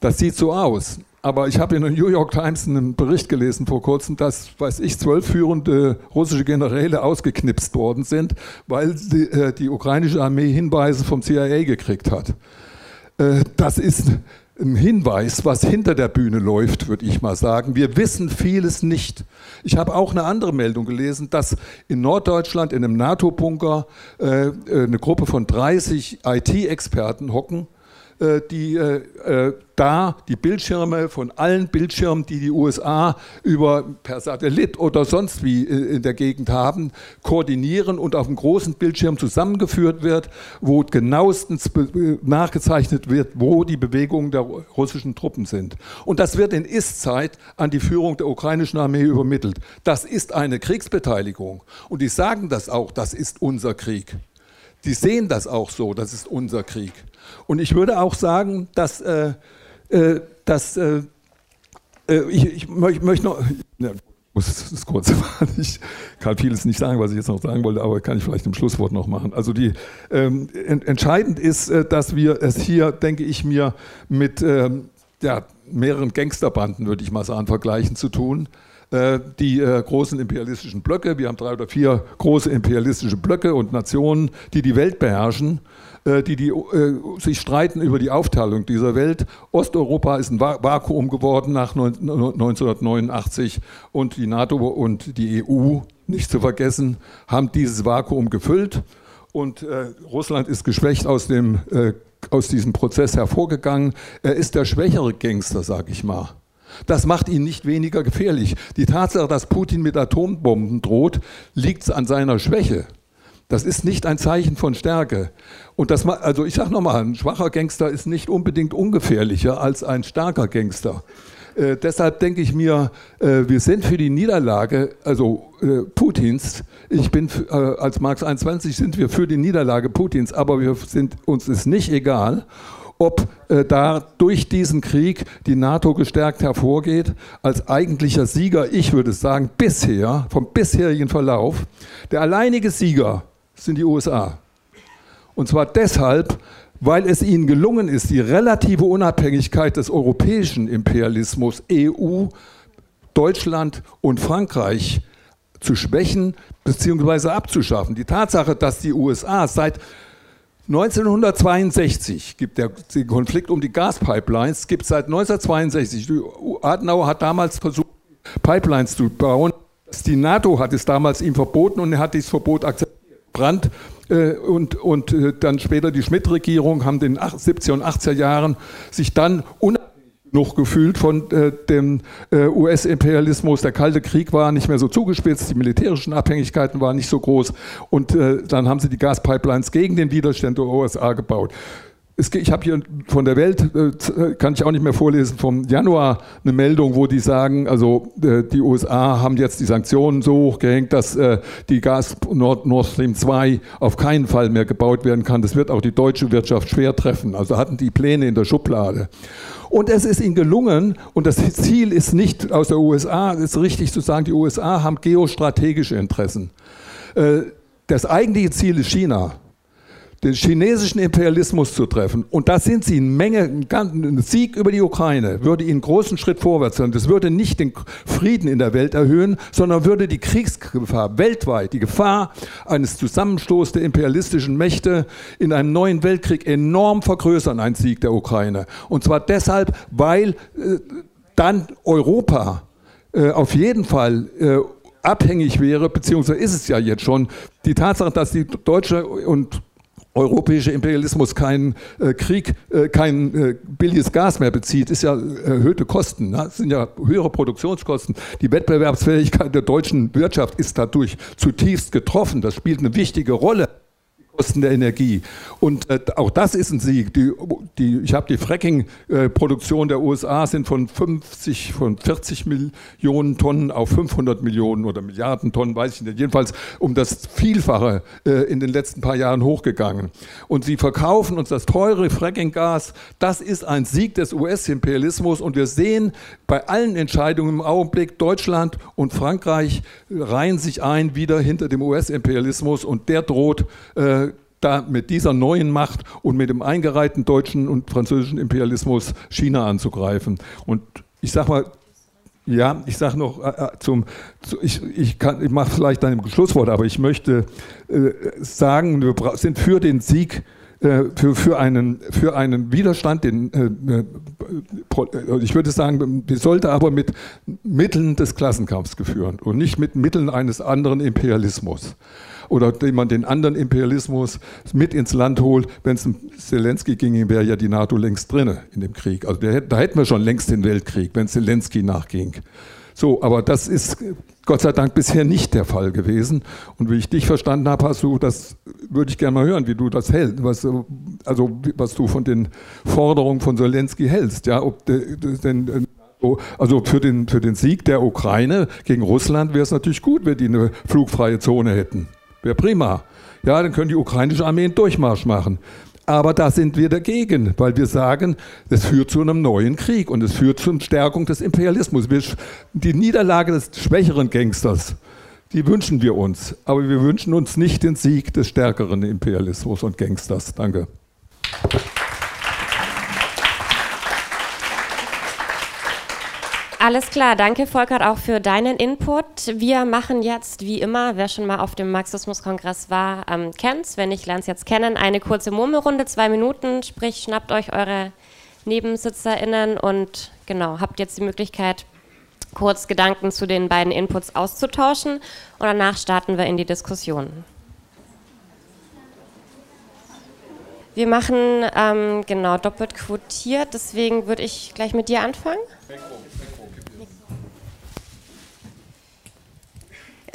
das sieht so aus. Aber ich habe in der New York Times einen Bericht gelesen vor kurzem, dass, weiß ich, zwölf führende russische Generäle ausgeknipst worden sind, weil die, äh, die ukrainische Armee Hinweise vom CIA gekriegt hat. Äh, das ist Hinweis, was hinter der Bühne läuft, würde ich mal sagen. Wir wissen vieles nicht. Ich habe auch eine andere Meldung gelesen, dass in Norddeutschland in einem NATO-Bunker äh, eine Gruppe von 30 IT-Experten hocken äh, die äh, äh, da die Bildschirme von allen Bildschirmen, die die USA über per Satellit oder sonst wie in der Gegend haben, koordinieren und auf einem großen Bildschirm zusammengeführt wird, wo genauestens nachgezeichnet wird, wo die Bewegungen der russischen Truppen sind. Und das wird in Ist-Zeit an die Führung der ukrainischen Armee übermittelt. Das ist eine Kriegsbeteiligung. Und die sagen das auch, das ist unser Krieg. Die sehen das auch so, das ist unser Krieg. Und ich würde auch sagen, dass, äh, äh, dass äh, äh ich, ich möchte noch, ja, muss es kurz machen. Ich kann vieles nicht sagen, was ich jetzt noch sagen wollte, aber kann ich vielleicht im Schlusswort noch machen. Also die, ähm, entscheidend ist, äh, dass wir es hier, denke ich mir, mit ähm, ja, mehreren Gangsterbanden, würde ich mal sagen, vergleichen zu tun. Äh, die äh, großen imperialistischen Blöcke, wir haben drei oder vier große imperialistische Blöcke und Nationen, die die Welt beherrschen, äh, die, die sich streiten über die Aufteilung dieser Welt. Osteuropa ist ein Vakuum geworden nach 1989 und die NATO und die EU, nicht zu vergessen, haben dieses Vakuum gefüllt. Und äh, Russland ist geschwächt aus, dem, äh, aus diesem Prozess hervorgegangen. Er ist der schwächere Gangster, sage ich mal. Das macht ihn nicht weniger gefährlich. Die Tatsache, dass Putin mit Atombomben droht, liegt an seiner Schwäche. Das ist nicht ein Zeichen von Stärke. Und das, also ich sage nochmal, ein schwacher Gangster ist nicht unbedingt ungefährlicher als ein starker Gangster. Äh, deshalb denke ich mir, äh, wir sind für die Niederlage, also äh, Putins, ich bin äh, als Marx 21 sind wir für die Niederlage Putins, aber wir sind, uns ist nicht egal, ob äh, da durch diesen Krieg die NATO gestärkt hervorgeht als eigentlicher Sieger. Ich würde sagen, bisher, vom bisherigen Verlauf, der alleinige Sieger sind die USA. Und zwar deshalb, weil es ihnen gelungen ist, die relative Unabhängigkeit des europäischen Imperialismus, EU, Deutschland und Frankreich zu schwächen bzw. abzuschaffen. Die Tatsache, dass die USA seit 1962 gibt der, den Konflikt um die Gaspipelines, gibt seit 1962. Adenauer hat damals versucht, Pipelines zu bauen. Die NATO hat es damals ihm verboten und er hat dieses Verbot akzeptiert. Brandt äh, und, und äh, dann später die Schmidt-Regierung haben in den 70er und 80er Jahren sich dann unabhängig noch gefühlt von äh, dem äh, US-Imperialismus. Der Kalte Krieg war nicht mehr so zugespitzt, die militärischen Abhängigkeiten waren nicht so groß und äh, dann haben sie die Gaspipelines gegen den Widerstand der USA gebaut. Ich habe hier von der Welt, äh, kann ich auch nicht mehr vorlesen, vom Januar eine Meldung, wo die sagen, also äh, die USA haben jetzt die Sanktionen so hochgehängt, dass äh, die Gas Nord, Nord Stream 2 auf keinen Fall mehr gebaut werden kann. Das wird auch die deutsche Wirtschaft schwer treffen. Also hatten die Pläne in der Schublade. Und es ist ihnen gelungen, und das Ziel ist nicht aus der USA, es ist richtig zu sagen, die USA haben geostrategische Interessen. Das eigentliche Ziel ist China den chinesischen Imperialismus zu treffen. Und da sind sie in Menge, ein Sieg über die Ukraine würde ihnen einen großen Schritt vorwärts sein. Das würde nicht den Frieden in der Welt erhöhen, sondern würde die Kriegsgefahr weltweit, die Gefahr eines Zusammenstoßes der imperialistischen Mächte in einem neuen Weltkrieg enorm vergrößern, ein Sieg der Ukraine. Und zwar deshalb, weil äh, dann Europa äh, auf jeden Fall äh, abhängig wäre, beziehungsweise ist es ja jetzt schon, die Tatsache, dass die deutsche und europäische Imperialismus keinen äh, Krieg, äh, kein äh, billiges Gas mehr bezieht, ist ja erhöhte Kosten. Ne? Das sind ja höhere Produktionskosten. Die Wettbewerbsfähigkeit der deutschen Wirtschaft ist dadurch zutiefst getroffen. Das spielt eine wichtige Rolle. Kosten der Energie. Und äh, auch das ist ein Sieg. Die, die, ich habe die Fracking-Produktion der USA sind von 50, von 40 Millionen Tonnen auf 500 Millionen oder Milliarden Tonnen, weiß ich nicht. Jedenfalls um das Vielfache äh, in den letzten paar Jahren hochgegangen. Und sie verkaufen uns das teure Fracking-Gas. Das ist ein Sieg des US-Imperialismus. Und wir sehen bei allen Entscheidungen im Augenblick, Deutschland und Frankreich reihen sich ein wieder hinter dem US-Imperialismus und der droht äh, da mit dieser neuen Macht und mit dem eingereihten deutschen und französischen Imperialismus China anzugreifen. Und ich sage mal, ja, ich sage noch äh, äh, zum, zu, ich, ich, ich mache vielleicht dann im Schlusswort, aber ich möchte äh, sagen, wir sind für den Sieg äh, für, für, einen, für einen Widerstand, den, äh, äh, ich würde sagen, die sollte aber mit Mitteln des Klassenkampfs geführt und nicht mit Mitteln eines anderen Imperialismus oder den man den anderen Imperialismus mit ins Land holt. Wenn es um Zelensky ginge, wäre ja die NATO längst drin in dem Krieg. Also da hätten wir schon längst den Weltkrieg, wenn Zelensky nachging. So, aber das ist Gott sei Dank bisher nicht der Fall gewesen. Und wie ich dich verstanden habe, hast du, das würde ich gerne mal hören, wie du das hältst, was, also was du von den Forderungen von Zelensky hältst. Ja, ob de, de, denn also für den, für den Sieg der Ukraine gegen Russland wäre es natürlich gut, wenn die eine flugfreie Zone hätten. Wäre prima. Ja, dann können die ukrainische Armee einen Durchmarsch machen. Aber da sind wir dagegen, weil wir sagen, das führt zu einem neuen Krieg und es führt zur Stärkung des Imperialismus. Die Niederlage des schwächeren Gangsters, die wünschen wir uns. Aber wir wünschen uns nicht den Sieg des stärkeren Imperialismus und Gangsters. Danke. Alles klar, danke Volkert auch für deinen Input. Wir machen jetzt, wie immer, wer schon mal auf dem Marxismus-Kongress war, ähm, kennt's. Wenn nicht, lernt es jetzt kennen. Eine kurze Murmelrunde, zwei Minuten, sprich, schnappt euch eure NebensitzerInnen und genau, habt jetzt die Möglichkeit, kurz Gedanken zu den beiden Inputs auszutauschen und danach starten wir in die Diskussion. Wir machen ähm, genau doppelt quotiert, deswegen würde ich gleich mit dir anfangen.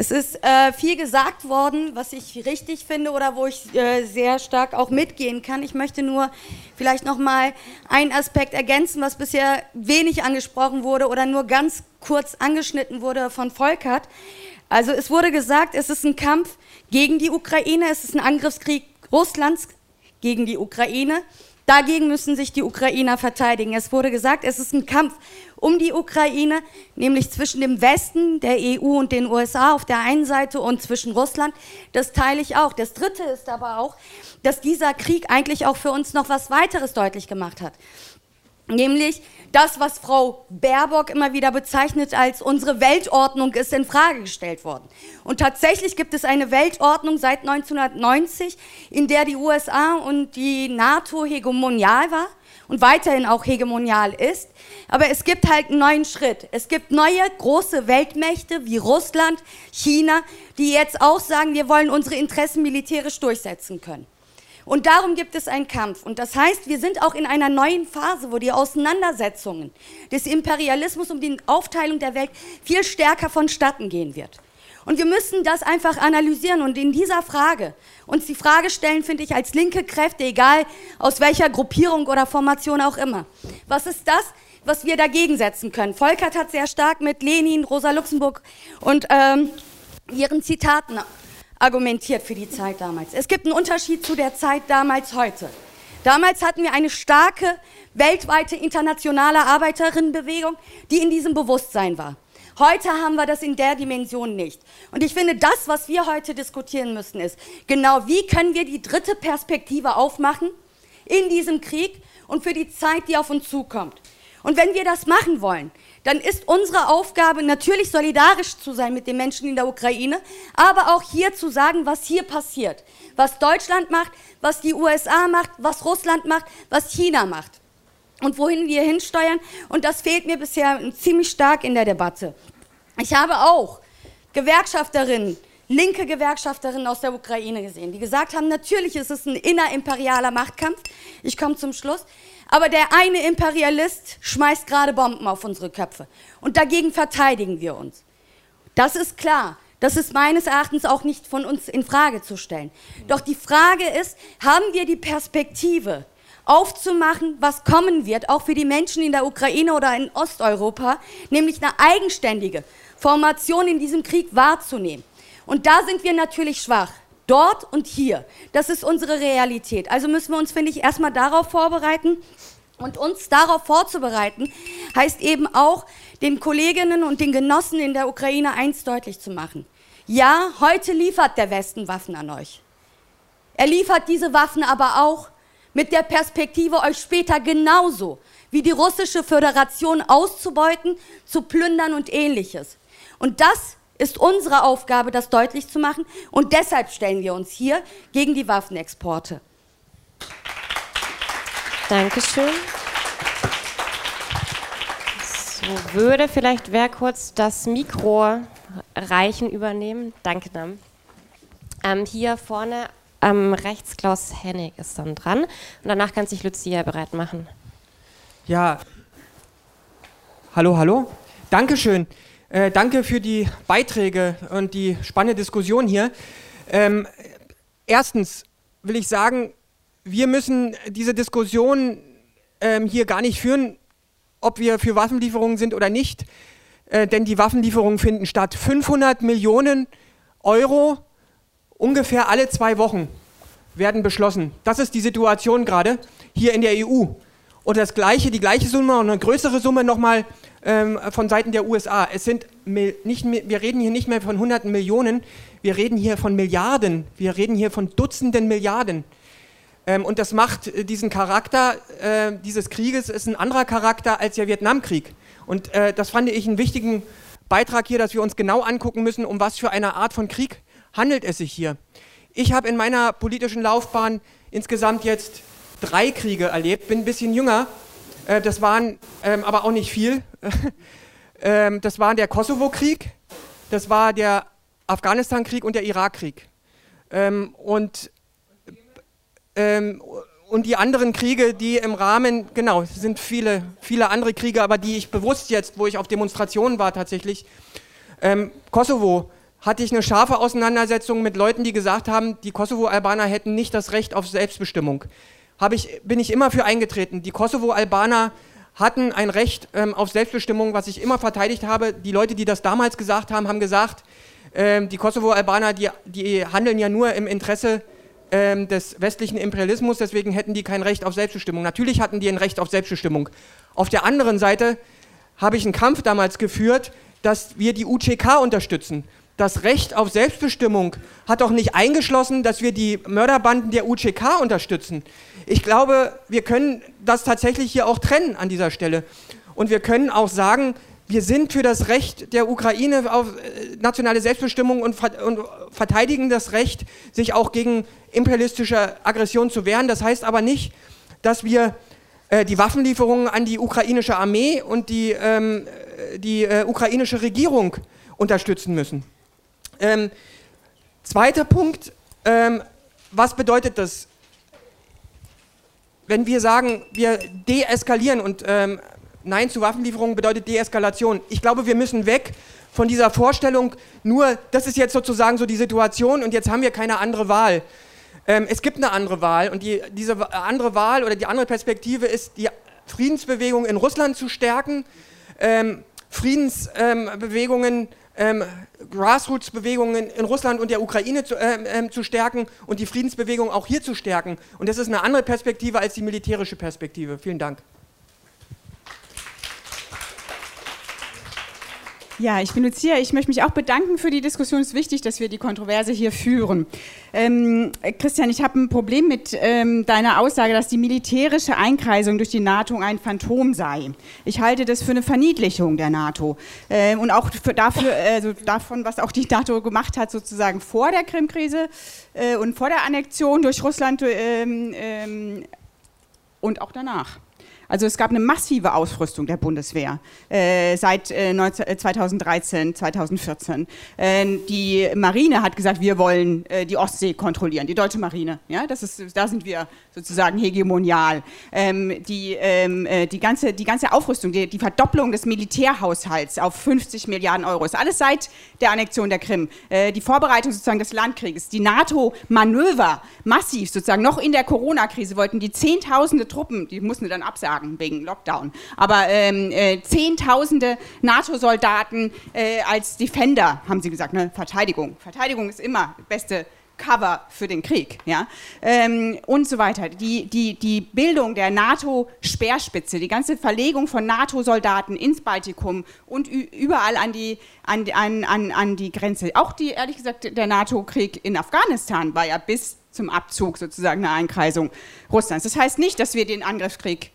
Es ist äh, viel gesagt worden, was ich richtig finde oder wo ich äh, sehr stark auch mitgehen kann. Ich möchte nur vielleicht noch mal einen Aspekt ergänzen, was bisher wenig angesprochen wurde oder nur ganz kurz angeschnitten wurde von Volkert. Also es wurde gesagt, es ist ein Kampf gegen die Ukraine, es ist ein Angriffskrieg Russlands gegen die Ukraine. Dagegen müssen sich die Ukrainer verteidigen. Es wurde gesagt, es ist ein Kampf um die Ukraine, nämlich zwischen dem Westen, der EU und den USA auf der einen Seite und zwischen Russland. Das teile ich auch. Das Dritte ist aber auch, dass dieser Krieg eigentlich auch für uns noch was weiteres deutlich gemacht hat. Nämlich das, was Frau Baerbock immer wieder bezeichnet als unsere Weltordnung, ist in Frage gestellt worden. Und tatsächlich gibt es eine Weltordnung seit 1990, in der die USA und die NATO hegemonial war und weiterhin auch hegemonial ist. Aber es gibt halt einen neuen Schritt. Es gibt neue große Weltmächte wie Russland, China, die jetzt auch sagen, wir wollen unsere Interessen militärisch durchsetzen können. Und darum gibt es einen Kampf. Und das heißt, wir sind auch in einer neuen Phase, wo die Auseinandersetzungen des Imperialismus um die Aufteilung der Welt viel stärker vonstatten gehen wird. Und wir müssen das einfach analysieren und in dieser Frage uns die Frage stellen, finde ich, als linke Kräfte, egal aus welcher Gruppierung oder Formation auch immer. Was ist das, was wir dagegen setzen können? Volkert hat sehr stark mit Lenin, Rosa Luxemburg und ähm, ihren Zitaten argumentiert für die Zeit damals. Es gibt einen Unterschied zu der Zeit damals heute. Damals hatten wir eine starke weltweite internationale Arbeiterinnenbewegung, die in diesem Bewusstsein war. Heute haben wir das in der Dimension nicht. Und ich finde, das, was wir heute diskutieren müssen, ist genau, wie können wir die dritte Perspektive aufmachen in diesem Krieg und für die Zeit, die auf uns zukommt. Und wenn wir das machen wollen, dann ist unsere Aufgabe natürlich solidarisch zu sein mit den Menschen in der Ukraine, aber auch hier zu sagen, was hier passiert, was Deutschland macht, was die USA macht, was Russland macht, was China macht und wohin wir hinsteuern. Und das fehlt mir bisher ziemlich stark in der Debatte. Ich habe auch Gewerkschafterinnen, linke Gewerkschafterinnen aus der Ukraine gesehen, die gesagt haben, natürlich ist es ein innerimperialer Machtkampf. Ich komme zum Schluss. Aber der eine Imperialist schmeißt gerade Bomben auf unsere Köpfe. Und dagegen verteidigen wir uns. Das ist klar. Das ist meines Erachtens auch nicht von uns in Frage zu stellen. Doch die Frage ist, haben wir die Perspektive, aufzumachen, was kommen wird, auch für die Menschen in der Ukraine oder in Osteuropa, nämlich eine eigenständige Formation in diesem Krieg wahrzunehmen. Und da sind wir natürlich schwach. Dort und hier. Das ist unsere Realität. Also müssen wir uns, finde ich, erstmal darauf vorbereiten. Und uns darauf vorzubereiten, heißt eben auch, den Kolleginnen und den Genossen in der Ukraine eins deutlich zu machen. Ja, heute liefert der Westen Waffen an euch. Er liefert diese Waffen aber auch mit der Perspektive, euch später genauso wie die russische Föderation auszubeuten, zu plündern und ähnliches. Und das ist unsere Aufgabe, das deutlich zu machen. Und deshalb stellen wir uns hier gegen die Waffenexporte. Dankeschön. So, würde vielleicht wer kurz das Mikro reichen übernehmen? Danke, Nam. Ähm, hier vorne ähm, rechts Klaus Hennig ist dann dran. Und danach kann sich Lucia bereit machen. Ja. Hallo, hallo. Dankeschön. Äh, danke für die Beiträge und die spannende Diskussion hier. Ähm, erstens will ich sagen, wir müssen diese Diskussion ähm, hier gar nicht führen, ob wir für Waffenlieferungen sind oder nicht, äh, denn die Waffenlieferungen finden statt. 500 Millionen Euro ungefähr alle zwei Wochen werden beschlossen. Das ist die Situation gerade hier in der EU. Und das gleiche, die gleiche Summe und eine größere Summe nochmal ähm, von Seiten der USA. Es sind nicht wir reden hier nicht mehr von hunderten Millionen, wir reden hier von Milliarden, wir reden hier von Dutzenden Milliarden. Ähm, und das macht äh, diesen Charakter äh, dieses Krieges ist ein anderer Charakter als der Vietnamkrieg. Und äh, das fand ich einen wichtigen Beitrag hier, dass wir uns genau angucken müssen, um was für eine Art von Krieg handelt es sich hier. Ich habe in meiner politischen Laufbahn insgesamt jetzt drei Kriege erlebt, bin ein bisschen jünger. Äh, das waren ähm, aber auch nicht viel. ähm, das war der Kosovo-Krieg, das war der Afghanistan-Krieg und der Irak-Krieg. Ähm, und, und die anderen Kriege, die im Rahmen, genau, es sind viele, viele andere Kriege, aber die ich bewusst jetzt, wo ich auf Demonstrationen war tatsächlich, Kosovo, hatte ich eine scharfe Auseinandersetzung mit Leuten, die gesagt haben, die Kosovo-Albaner hätten nicht das Recht auf Selbstbestimmung. Ich, bin ich immer für eingetreten. Die Kosovo-Albaner hatten ein Recht ähm, auf Selbstbestimmung, was ich immer verteidigt habe. Die Leute, die das damals gesagt haben, haben gesagt, ähm, die Kosovo-Albaner, die, die, handeln ja nur im Interesse ähm, des westlichen Imperialismus, deswegen hätten die kein Recht auf Selbstbestimmung. Natürlich hatten die ein Recht auf Selbstbestimmung. Auf der anderen Seite habe ich einen Kampf damals geführt, dass wir die UCK unterstützen das Recht auf Selbstbestimmung hat doch nicht eingeschlossen, dass wir die Mörderbanden der UCK unterstützen. Ich glaube, wir können das tatsächlich hier auch trennen an dieser Stelle. Und wir können auch sagen, wir sind für das Recht der Ukraine auf äh, nationale Selbstbestimmung und, verteidigen das Recht, sich auch gegen imperialistische Aggression zu wehren. Das heißt aber nicht, dass wir äh, die Waffenlieferungen an die ukrainische Armee und die, ähm, die äh, ukrainische Regierung unterstützen müssen. Ähm, zweiter Punkt, ähm, was bedeutet das? Wenn wir sagen, wir deeskalieren und ähm, Nein zu Waffenlieferungen bedeutet Deeskalation. Ich glaube, wir müssen weg von dieser Vorstellung, nur das ist jetzt sozusagen so die Situation und jetzt haben wir keine andere Wahl. Ähm, es gibt eine andere Wahl und die, diese andere Wahl oder die andere Perspektive ist, die Friedensbewegung in Russland zu stärken, ähm, Friedensbewegungen ähm, Grassroots-Bewegungen in Russland und der Ukraine zu, äh, zu, stärken und die Friedensbewegung auch hier zu stärken. Und das ist eine andere Perspektive als die militärische Perspektive. Vielen Dank. Ja, ich bin Lucia. Ich möchte mich auch bedanken für die Diskussion. Es ist wichtig, dass wir die Kontroverse hier führen. Ähm, Christian, ich habe ein Problem mit ähm, deiner Aussage, dass die militärische Einkreisung durch die NATO ein Phantom sei. Ich halte das für eine Verniedlichung der NATO ähm, und auch für, dafür, also davon, was auch die NATO gemacht hat, sozusagen vor der Krim-Krise äh, und vor der Annexion durch Russland ähm, ähm, und auch danach. Also es gab eine massive Ausrüstung der Bundeswehr äh, seit äh, 19, 2013, 2014. Äh, die Marine hat gesagt, wir wollen äh, die Ostsee kontrollieren, die deutsche Marine. Ja, das ist, da sind wir sozusagen hegemonial. Ähm, die, ähm, äh, die, ganze, die ganze Aufrüstung, die, die, Verdopplung des Militärhaushalts auf 50 Milliarden Euro ist alles seit der Annexion der Krim. Äh, die Vorbereitung sozusagen des Landkrieges, die NATO-Manöver massiv sozusagen noch in der Corona-Krise wollten die Zehntausende Truppen, die mussten dann absagen sagen wegen Lockdown. Aber ähm, äh, Zehntausende NATO-Soldaten äh, als Defender, haben sie gesagt, ne? Verteidigung. Verteidigung ist immer beste Cover für den Krieg, ja, ähm, und so weiter. Die, die, die Bildung der NATO-Speerspitze, die ganze Verlegung von NATO-Soldaten ins Baltikum und überall an die, an, an, an, an die Grenze. Auch die, ehrlich gesagt, der NATO-Krieg in Afghanistan war ja bis zum Abzug sozusagen eine Einkreisung Russlands. Das heißt nicht, dass wir den Angriffskrieg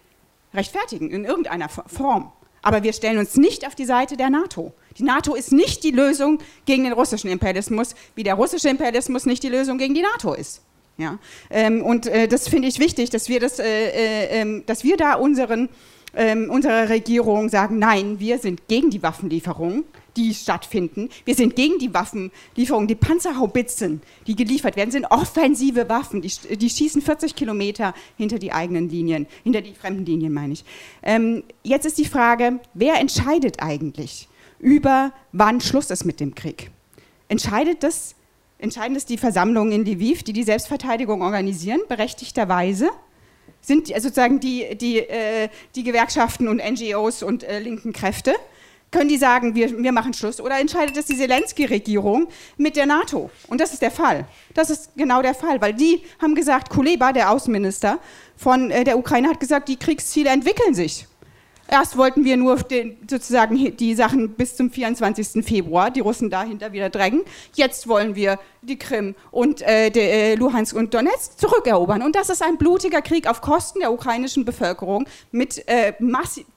rechtfertigen in irgendeiner Form. Aber wir stellen uns nicht auf die Seite der NATO. Die NATO ist nicht die Lösung gegen den russischen Imperialismus, wie der russische Imperialismus nicht die Lösung gegen die NATO ist. Ja? Ähm, und äh, das finde ich wichtig, dass wir, das, äh, äh, ähm, dass wir da unseren, ähm, unserer Regierung sagen, nein, wir sind gegen die Waffenlieferungen die stattfinden. Wir sind gegen die Waffenlieferungen. Die Panzerhaubitzen, die geliefert werden, sind offensive Waffen. Die, die schießen 40 Kilometer hinter die eigenen Linien, hinter die fremden Linien, meine ich. Ähm, jetzt ist die Frage, wer entscheidet eigentlich über, wann Schluss ist mit dem Krieg? Entscheidet das, entscheiden das die Versammlungen in Lviv, die die Selbstverteidigung organisieren, berechtigterweise? Sind sozusagen die, die, äh, die Gewerkschaften und NGOs und äh, linken Kräfte? Können die sagen, wir, wir machen Schluss oder entscheidet es die Zelensky-Regierung mit der NATO? Und das ist der Fall. Das ist genau der Fall, weil die haben gesagt, Kuleba, der Außenminister von äh, der Ukraine, hat gesagt, die Kriegsziele entwickeln sich. Erst wollten wir nur den, sozusagen die Sachen bis zum 24. Februar, die Russen dahinter wieder drängen. Jetzt wollen wir die Krim und äh, de, äh, Luhansk und Donetsk zurückerobern. Und das ist ein blutiger Krieg auf Kosten der ukrainischen Bevölkerung mit äh,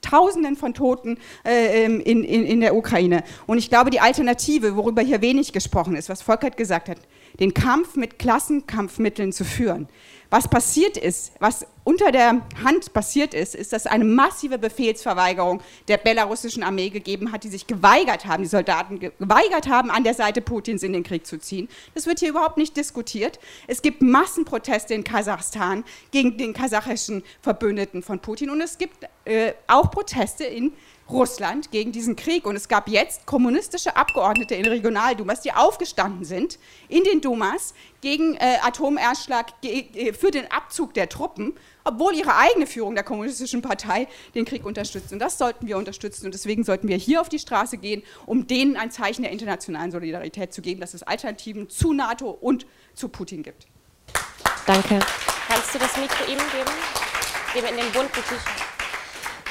Tausenden von Toten äh, ähm, in, in, in der Ukraine. Und ich glaube, die Alternative, worüber hier wenig gesprochen ist, was Volkert gesagt hat, den Kampf mit Klassenkampfmitteln zu führen, was passiert ist, was unter der Hand passiert ist, ist, dass eine massive Befehlsverweigerung der belarussischen Armee gegeben hat, die sich geweigert haben, die Soldaten geweigert haben, an der Seite Putins in den Krieg zu ziehen. Das wird hier überhaupt nicht diskutiert. Es gibt Massenproteste in Kasachstan gegen den kasachischen Verbündeten von Putin und es gibt äh, auch Proteste in Russland gegen diesen Krieg. Und es gab jetzt kommunistische Abgeordnete in Regionaldumas, die aufgestanden sind in den Dumas gegen äh, Atomerschlag, äh, für den Abzug der Truppen, obwohl ihre eigene Führung der kommunistischen Partei den Krieg unterstützt. Und das sollten wir unterstützen. Und deswegen sollten wir hier auf die Straße gehen, um denen ein Zeichen der internationalen Solidarität zu geben, dass es Alternativen zu NATO und zu Putin gibt. Danke. Kannst du das Mikro ihm geben? Dem in den bunten T-Shirt.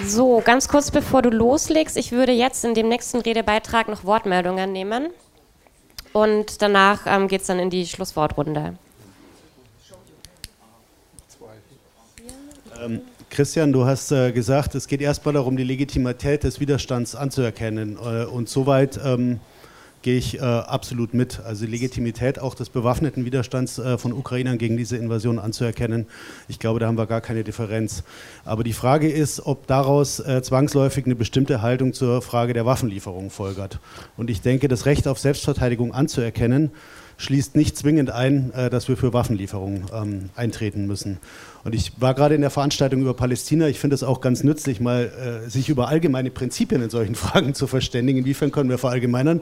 So, ganz kurz bevor du loslegst, ich würde jetzt in dem nächsten Redebeitrag noch Wortmeldungen nehmen und danach ähm, geht es dann in die Schlusswortrunde. Ähm, Christian, du hast äh, gesagt, es geht erstmal darum, die Legitimität des Widerstands anzuerkennen. Äh, und soweit ähm, gehe ich äh, absolut mit. Also die Legitimität auch des bewaffneten Widerstands äh, von Ukrainern gegen diese Invasion anzuerkennen. Ich glaube, da haben wir gar keine Differenz. Aber die Frage ist, ob daraus äh, zwangsläufig eine bestimmte Haltung zur Frage der Waffenlieferung folgert. Und ich denke, das Recht auf Selbstverteidigung anzuerkennen, schließt nicht zwingend ein, äh, dass wir für Waffenlieferungen ähm, eintreten müssen. Und ich war gerade in der Veranstaltung über Palästina. Ich finde es auch ganz nützlich, mal äh, sich über allgemeine Prinzipien in solchen Fragen zu verständigen. Inwiefern können wir verallgemeinern?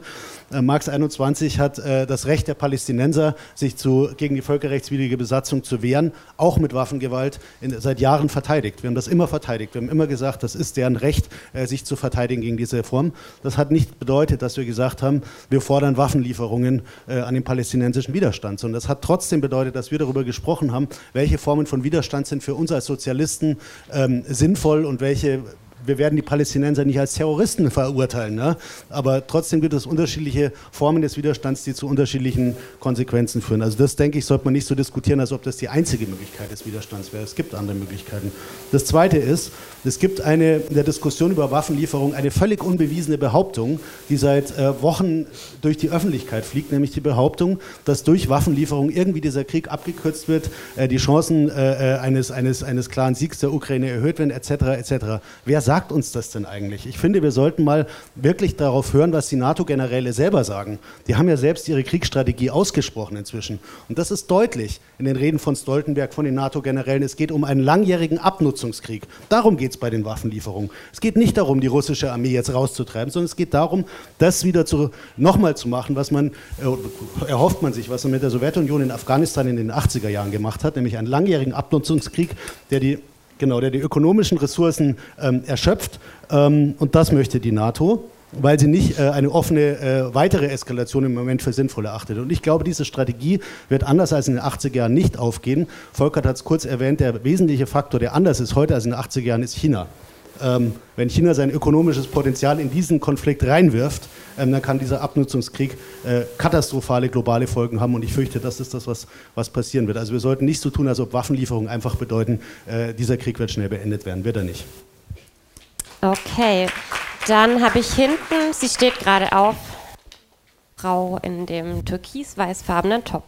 Äh, Marx 21 hat äh, das Recht der Palästinenser, sich zu, gegen die völkerrechtswidrige Besatzung zu wehren, auch mit Waffengewalt, in, seit Jahren verteidigt. Wir haben das immer verteidigt. Wir haben immer gesagt, das ist deren Recht, äh, sich zu verteidigen gegen diese Form. Das hat nicht bedeutet, dass wir gesagt haben, wir fordern Waffenlieferungen äh, an den palästinensischen Widerstand, sondern das hat trotzdem bedeutet, dass wir darüber gesprochen haben, welche Formen von Widerstand Widerstand sind für uns als Sozialisten ähm, sinnvoll und welche wir werden die Palästinenser nicht als Terroristen verurteilen, ne? aber trotzdem gibt es unterschiedliche Formen des Widerstands, die zu unterschiedlichen Konsequenzen führen. Also das, denke ich, sollte man nicht so diskutieren, als ob das die einzige Möglichkeit des Widerstands wäre. Es gibt andere Möglichkeiten. Das Zweite ist, es gibt eine, in der Diskussion über Waffenlieferung eine völlig unbewiesene Behauptung, die seit äh, Wochen durch die Öffentlichkeit fliegt, nämlich die Behauptung, dass durch Waffenlieferung irgendwie dieser Krieg abgekürzt wird, äh, die Chancen äh, äh eines, eines, eines klaren Siegs der Ukraine erhöht werden, etc. etc. Wer sagt uns das denn eigentlich? Ich finde, wir sollten mal wirklich darauf hören, was die NATO-Generäle selber sagen. Die haben ja selbst ihre Kriegsstrategie ausgesprochen inzwischen. Und das ist deutlich in den Reden von Stoltenberg, von den NATO-Generälen. Es geht um einen langjährigen Abnutzungskrieg. Darum geht es bei den Waffenlieferungen. Es geht nicht darum, die russische Armee jetzt rauszutreiben, sondern es geht darum, das wieder nochmal zu machen, was man, äh, erhofft man sich, was man mit der Sowjetunion in Afghanistan in den 80er Jahren gemacht hat, nämlich einen langjährigen Abnutzungskrieg, der die genau, der die ökonomischen Ressourcen ähm, erschöpft. Ähm, und das möchte die NATO weil sie nicht äh, eine offene äh, weitere Eskalation im Moment für sinnvoll erachtet. Und ich glaube, diese Strategie wird anders als in den 80er Jahren nicht aufgehen. Volkert hat es kurz erwähnt, der wesentliche Faktor, der anders ist heute als in den 80er Jahren, ist China. Ähm, wenn China sein ökonomisches Potenzial in diesen Konflikt reinwirft, ähm, dann kann dieser Abnutzungskrieg äh, katastrophale globale Folgen haben. Und ich fürchte, das ist das, was, was passieren wird. Also wir sollten nicht so tun, als ob Waffenlieferungen einfach bedeuten, äh, dieser Krieg wird schnell beendet werden. Wird er nicht. Okay, dann habe ich hinten, sie steht gerade auf, Frau in dem türkis-weißfarbenen Top.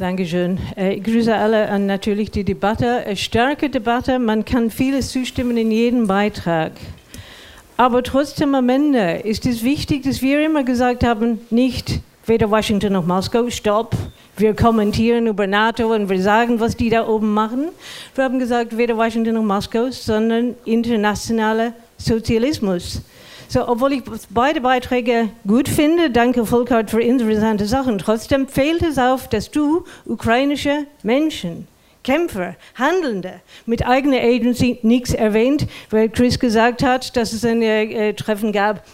Dankeschön. Äh, ich grüße alle an natürlich die Debatte. Eine starke Debatte, man kann vieles zustimmen in jedem Beitrag. Aber trotzdem am Ende ist es wichtig, dass wir immer gesagt haben, nicht weder Washington noch Moskau, stopp, wir kommentieren über NATO und wir sagen, was die da oben machen. Wir haben gesagt, weder Washington noch Moskau, sondern internationaler Sozialismus. So, obwohl ich beide Beiträge gut finde, danke Volkart für interessante Sachen, trotzdem fehlt es auf, dass du ukrainische Menschen, Kämpfer, Handelnde mit eigener Agency nichts erwähnt, weil Chris gesagt hat, dass es ein äh, Treffen gab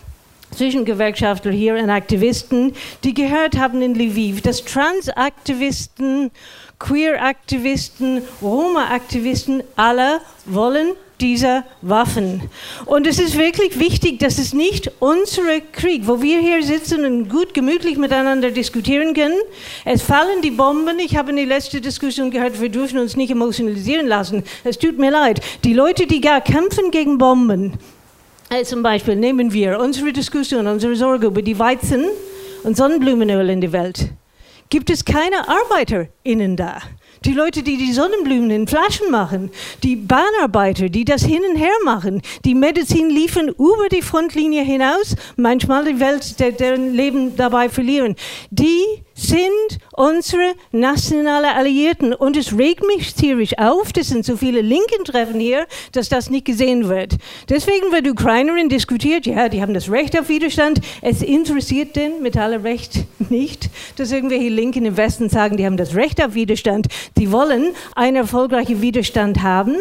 zwischen Gewerkschaftler hier und Aktivisten, die gehört haben in Lviv, dass Transaktivisten, Queer-Aktivisten, Roma-Aktivisten alle wollen dieser Waffen. Und es ist wirklich wichtig, dass es nicht unser Krieg, wo wir hier sitzen und gut gemütlich miteinander diskutieren können. Es fallen die Bomben. Ich habe in der letzten Diskussion gehört, wir dürfen uns nicht emotionalisieren lassen. Es tut mir leid. Die Leute, die gar kämpfen gegen Bomben, äh, zum Beispiel nehmen wir unsere Diskussion, unsere Sorge über die Weizen und Sonnenblumenöl in der Welt. Gibt es keine ArbeiterInnen da? Die Leute, die die Sonnenblumen in Flaschen machen, die Bahnarbeiter, die das hin und her machen, die Medizin liefern über die Frontlinie hinaus, manchmal die Welt, deren Leben dabei verlieren, die sind unsere nationalen Alliierten. Und es regt mich tierisch auf, das sind so viele linken Treffen hier, dass das nicht gesehen wird. Deswegen wird Ukrainerin diskutiert, ja, die haben das Recht auf Widerstand. Es interessiert den mit aller Recht nicht, dass irgendwelche Linken im Westen sagen, die haben das Recht auf Widerstand. Die wollen einen erfolgreichen Widerstand haben.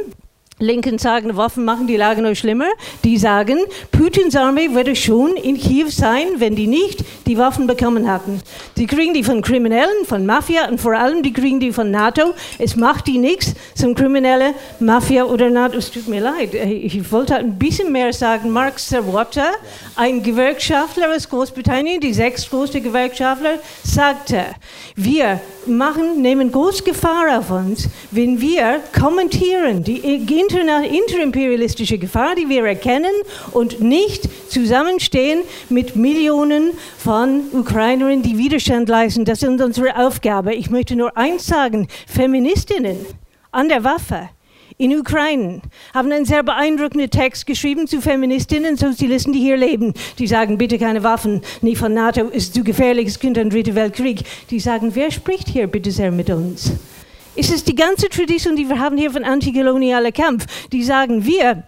Linken sagen, Waffen machen die Lage noch schlimmer. Die sagen, Putins Armee würde schon in Kiew sein, wenn die nicht die Waffen bekommen hatten. Die kriegen die von Kriminellen, von Mafia und vor allem die kriegen die von NATO. Es macht die nichts zum Kriminelle, Mafia oder NATO. Es tut mir leid. Ich wollte ein bisschen mehr sagen. Mark Serwotta, ein Gewerkschaftler aus Großbritannien, die sechstgrößte Gewerkschaftler, sagte, wir machen, nehmen große Gefahr auf uns, wenn wir kommentieren die interimperialistische Gefahr, die wir erkennen und nicht zusammenstehen mit Millionen von Ukrainerinnen, die Widerstand leisten. Das ist unsere Aufgabe. Ich möchte nur eins sagen, Feministinnen an der Waffe in Ukraine haben einen sehr beeindruckenden Text geschrieben zu Feministinnen und Sozialisten, die hier leben. Die sagen, bitte keine Waffen, nicht von NATO, ist zu gefährlich, es könnte ein dritter Weltkrieg. Die sagen, wer spricht hier bitte sehr mit uns? Es ist die ganze Tradition, die wir haben hier von antikolonialer Kampf. Die sagen, wir,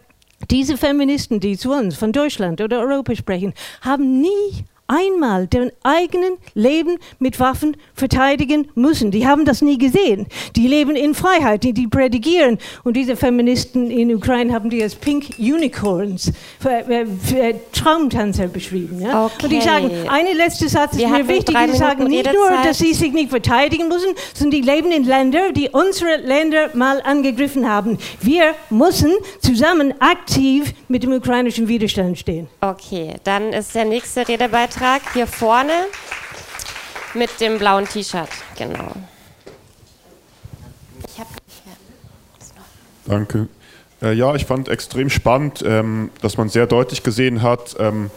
diese Feministen, die zu uns von Deutschland oder Europa sprechen, haben nie einmal deren eigenen Leben mit Waffen verteidigen müssen. Die haben das nie gesehen. Die leben in Freiheit, die, die predigieren. Und diese Feministen in Ukraine haben die als Pink Unicorns, für, für Traumtanzer beschrieben. Ja? Okay. Und die sagen, eine letzte Satz ist Wir mir wichtig, die sagen nicht nur, dass sie sich nicht verteidigen müssen, sondern die leben in Ländern, die unsere Länder mal angegriffen haben. Wir müssen zusammen aktiv mit dem ukrainischen Widerstand stehen. Okay, dann ist der nächste Redebeitrag Beitrag hier vorne mit dem blauen T-Shirt. Genau. Ich hab, Danke. Äh, ja, ich fand extrem spannend, ähm, dass man sehr deutlich gesehen hat, ähm,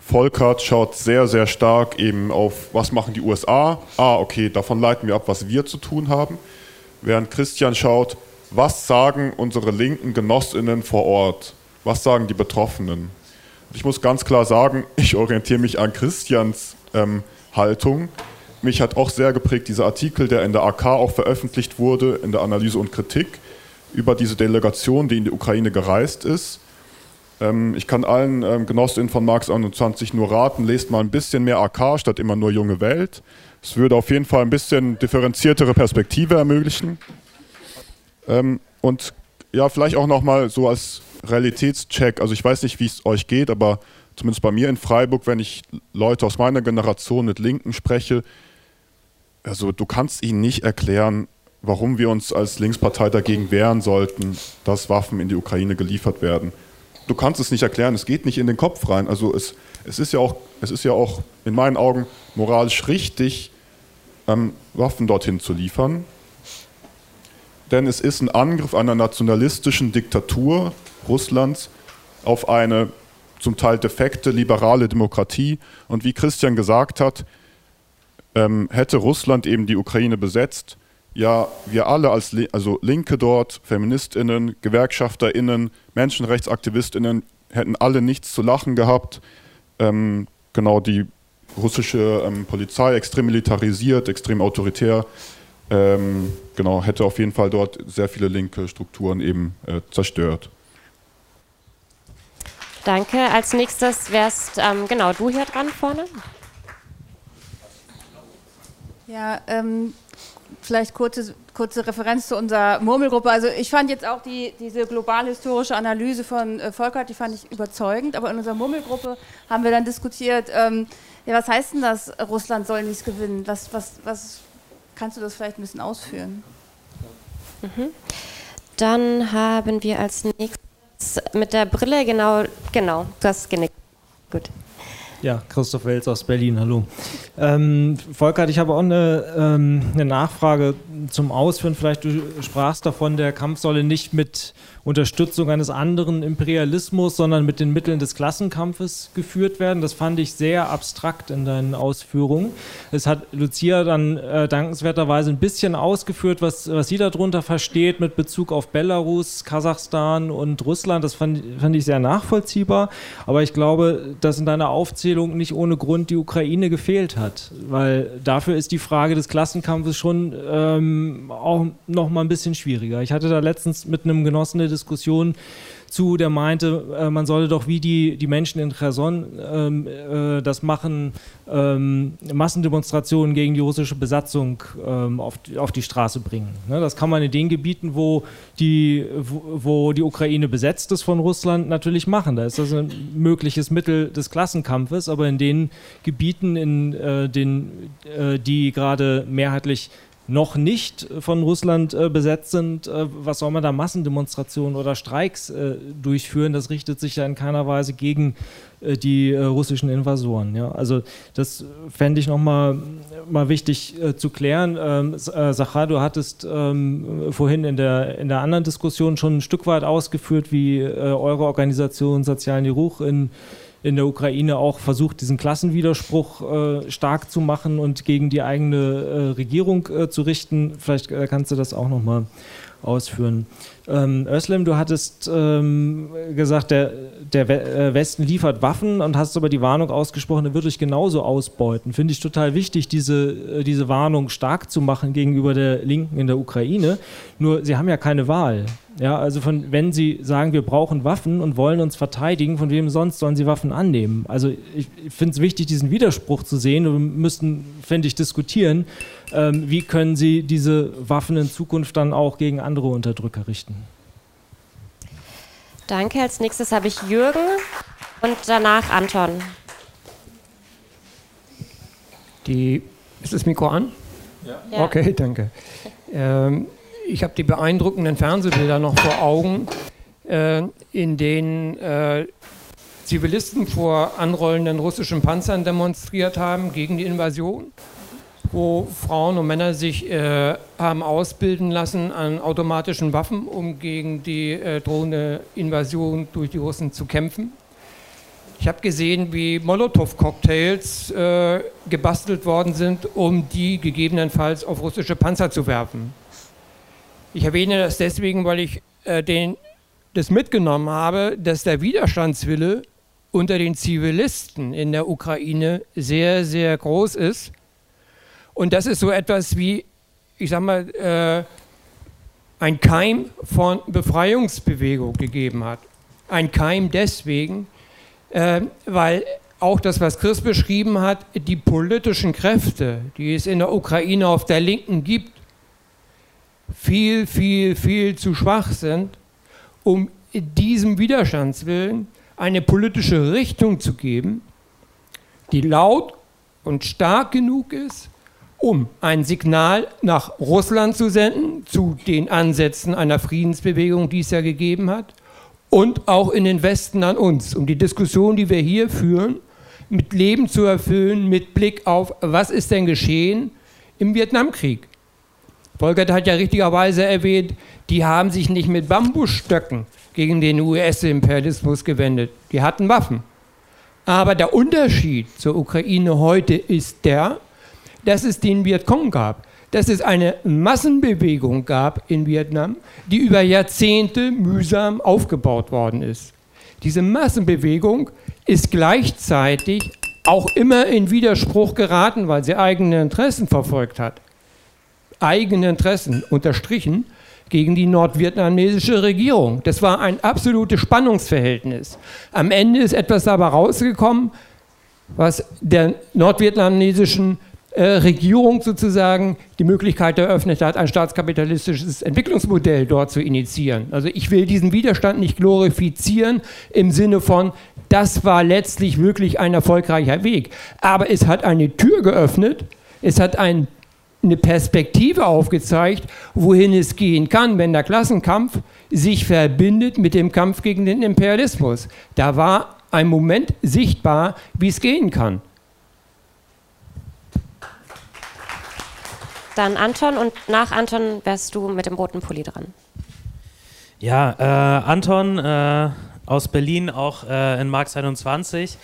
Volkert schaut sehr, sehr stark eben auf, was machen die USA. Ah, okay, davon leiten wir ab, was wir zu tun haben. Während Christian schaut, was sagen unsere linken Genossinnen vor Ort? Was sagen die Betroffenen? Ich muss ganz klar sagen, ich orientiere mich an Christians ähm, Haltung. Mich hat auch sehr geprägt dieser Artikel, der in der AK auch veröffentlicht wurde, in der Analyse und Kritik über diese Delegation, die in die Ukraine gereist ist. Ähm, ich kann allen ähm, Genossinnen von Marx 21 nur raten, lest mal ein bisschen mehr AK statt immer nur junge Welt. Es würde auf jeden Fall ein bisschen differenziertere Perspektive ermöglichen. Ähm, und ja, vielleicht auch nochmal so als Realitätscheck. Also ich weiß nicht, wie es euch geht, aber zumindest bei mir in Freiburg, wenn ich Leute aus meiner Generation mit Linken spreche, also du kannst ihnen nicht erklären, warum wir uns als Linkspartei dagegen wehren sollten, dass Waffen in die Ukraine geliefert werden. Du kannst es nicht erklären, es geht nicht in den Kopf rein. Also es, es, ist, ja auch, es ist ja auch in meinen Augen moralisch richtig, ähm, Waffen dorthin zu liefern. Denn es ist ein Angriff einer nationalistischen Diktatur, Russlands auf eine zum Teil defekte liberale Demokratie. Und wie Christian gesagt hat, ähm, hätte Russland eben die Ukraine besetzt, ja, wir alle als also Linke dort, Feministinnen, Gewerkschafterinnen, Menschenrechtsaktivistinnen hätten alle nichts zu lachen gehabt. Ähm, genau die russische ähm, Polizei extrem militarisiert, extrem autoritär. Ähm, genau, hätte auf jeden Fall dort sehr viele linke Strukturen eben äh, zerstört. Danke. Als nächstes wärst ähm, genau du hier dran vorne. Ja, ähm, vielleicht kurze, kurze Referenz zu unserer Murmelgruppe. Also ich fand jetzt auch die, diese global-historische Analyse von äh, Volkert, die fand ich überzeugend, aber in unserer Murmelgruppe haben wir dann diskutiert, ähm, ja, was heißt denn das, Russland soll nichts gewinnen? Was, was, was, kannst du das vielleicht ein bisschen ausführen? Mhm. Dann haben wir als nächstes mit der Brille, genau, genau, du hast genickt. Gut. Ja, Christoph Welz aus Berlin, hallo. Ähm, Volkert, ich habe auch eine, ähm, eine Nachfrage zum Ausführen. Vielleicht du sprachst davon, der Kampf solle nicht mit Unterstützung eines anderen Imperialismus, sondern mit den Mitteln des Klassenkampfes geführt werden. Das fand ich sehr abstrakt in deinen Ausführungen. Es hat Lucia dann äh, dankenswerterweise ein bisschen ausgeführt, was, was sie darunter versteht mit Bezug auf Belarus, Kasachstan und Russland. Das fand, fand ich sehr nachvollziehbar. Aber ich glaube, dass in deiner Aufzählung nicht ohne Grund die Ukraine gefehlt hat, weil dafür ist die Frage des Klassenkampfes schon ähm, auch noch mal ein bisschen schwieriger. Ich hatte da letztens mit einem Genossen eine Diskussion zu, der meinte, äh, man solle doch wie die, die Menschen in Cherson ähm, äh, das machen, ähm, Massendemonstrationen gegen die russische Besatzung ähm, auf, auf die Straße bringen. Ne, das kann man in den Gebieten, wo die, wo, wo, die Ukraine besetzt ist von Russland, natürlich machen. Da ist das ein mögliches Mittel des Klassenkampfes, aber in den Gebieten, in äh, den, äh, die gerade mehrheitlich noch nicht von Russland äh, besetzt sind, äh, was soll man da Massendemonstrationen oder Streiks äh, durchführen? Das richtet sich ja in keiner Weise gegen äh, die äh, russischen Invasoren. Ja? Also das fände ich nochmal mal wichtig äh, zu klären. Ähm, Sachar, du hattest ähm, vorhin in der, in der anderen Diskussion schon ein Stück weit ausgeführt, wie eure Organisation Sozialen Ruch in in der Ukraine auch versucht, diesen Klassenwiderspruch äh, stark zu machen und gegen die eigene äh, Regierung äh, zu richten. Vielleicht äh, kannst du das auch nochmal ausführen. Ähm, Özlem, du hattest ähm, gesagt, der, der äh, Westen liefert Waffen und hast aber die Warnung ausgesprochen, er wird dich genauso ausbeuten. Finde ich total wichtig, diese, äh, diese Warnung stark zu machen gegenüber der Linken in der Ukraine. Nur sie haben ja keine Wahl. Ja, also von, wenn sie sagen, wir brauchen Waffen und wollen uns verteidigen, von wem sonst sollen sie Waffen annehmen? Also ich, ich finde es wichtig, diesen Widerspruch zu sehen und wir müssten, fände ich, diskutieren, ähm, wie können sie diese Waffen in Zukunft dann auch gegen andere Unterdrücker richten. Danke. Als nächstes habe ich Jürgen und danach Anton. Die, ist das Mikro an? Ja. Okay, danke. Ähm, ich habe die beeindruckenden Fernsehbilder noch vor Augen, äh, in denen äh, Zivilisten vor anrollenden russischen Panzern demonstriert haben gegen die Invasion, wo Frauen und Männer sich äh, haben ausbilden lassen an automatischen Waffen, um gegen die äh, drohende Invasion durch die Russen zu kämpfen. Ich habe gesehen, wie Molotow-Cocktails äh, gebastelt worden sind, um die gegebenenfalls auf russische Panzer zu werfen. Ich erwähne das deswegen, weil ich äh, den, das mitgenommen habe, dass der Widerstandswille unter den Zivilisten in der Ukraine sehr, sehr groß ist. Und das ist so etwas wie, ich sag mal, äh, ein Keim von Befreiungsbewegung gegeben hat. Ein Keim deswegen, äh, weil auch das, was Chris beschrieben hat, die politischen Kräfte, die es in der Ukraine auf der Linken gibt, viel, viel, viel zu schwach sind, um diesem Widerstandswillen eine politische Richtung zu geben, die laut und stark genug ist, um ein Signal nach Russland zu senden, zu den Ansätzen einer Friedensbewegung, die es ja gegeben hat, und auch in den Westen an uns, um die Diskussion, die wir hier führen, mit Leben zu erfüllen, mit Blick auf, was ist denn geschehen im Vietnamkrieg. Volkert hat ja richtigerweise erwähnt, die haben sich nicht mit Bambusstöcken gegen den US-Imperialismus gewendet. Die hatten Waffen. Aber der Unterschied zur Ukraine heute ist der, dass es den Vietcong gab, dass es eine Massenbewegung gab in Vietnam, die über Jahrzehnte mühsam aufgebaut worden ist. Diese Massenbewegung ist gleichzeitig auch immer in Widerspruch geraten, weil sie eigene Interessen verfolgt hat eigene Interessen unterstrichen gegen die nordvietnamesische Regierung. Das war ein absolutes Spannungsverhältnis. Am Ende ist etwas dabei rausgekommen, was der nordvietnamesischen Regierung sozusagen die Möglichkeit eröffnet hat, ein staatskapitalistisches Entwicklungsmodell dort zu initiieren. Also ich will diesen Widerstand nicht glorifizieren im Sinne von, das war letztlich wirklich ein erfolgreicher Weg. Aber es hat eine Tür geöffnet, es hat ein, eine Perspektive aufgezeigt, wohin es gehen kann, wenn der Klassenkampf sich verbindet mit dem Kampf gegen den Imperialismus. Da war ein Moment sichtbar, wie es gehen kann. Dann Anton und nach Anton wärst du mit dem roten Pulli dran. Ja, äh, Anton äh, aus Berlin, auch äh, in Marx 21.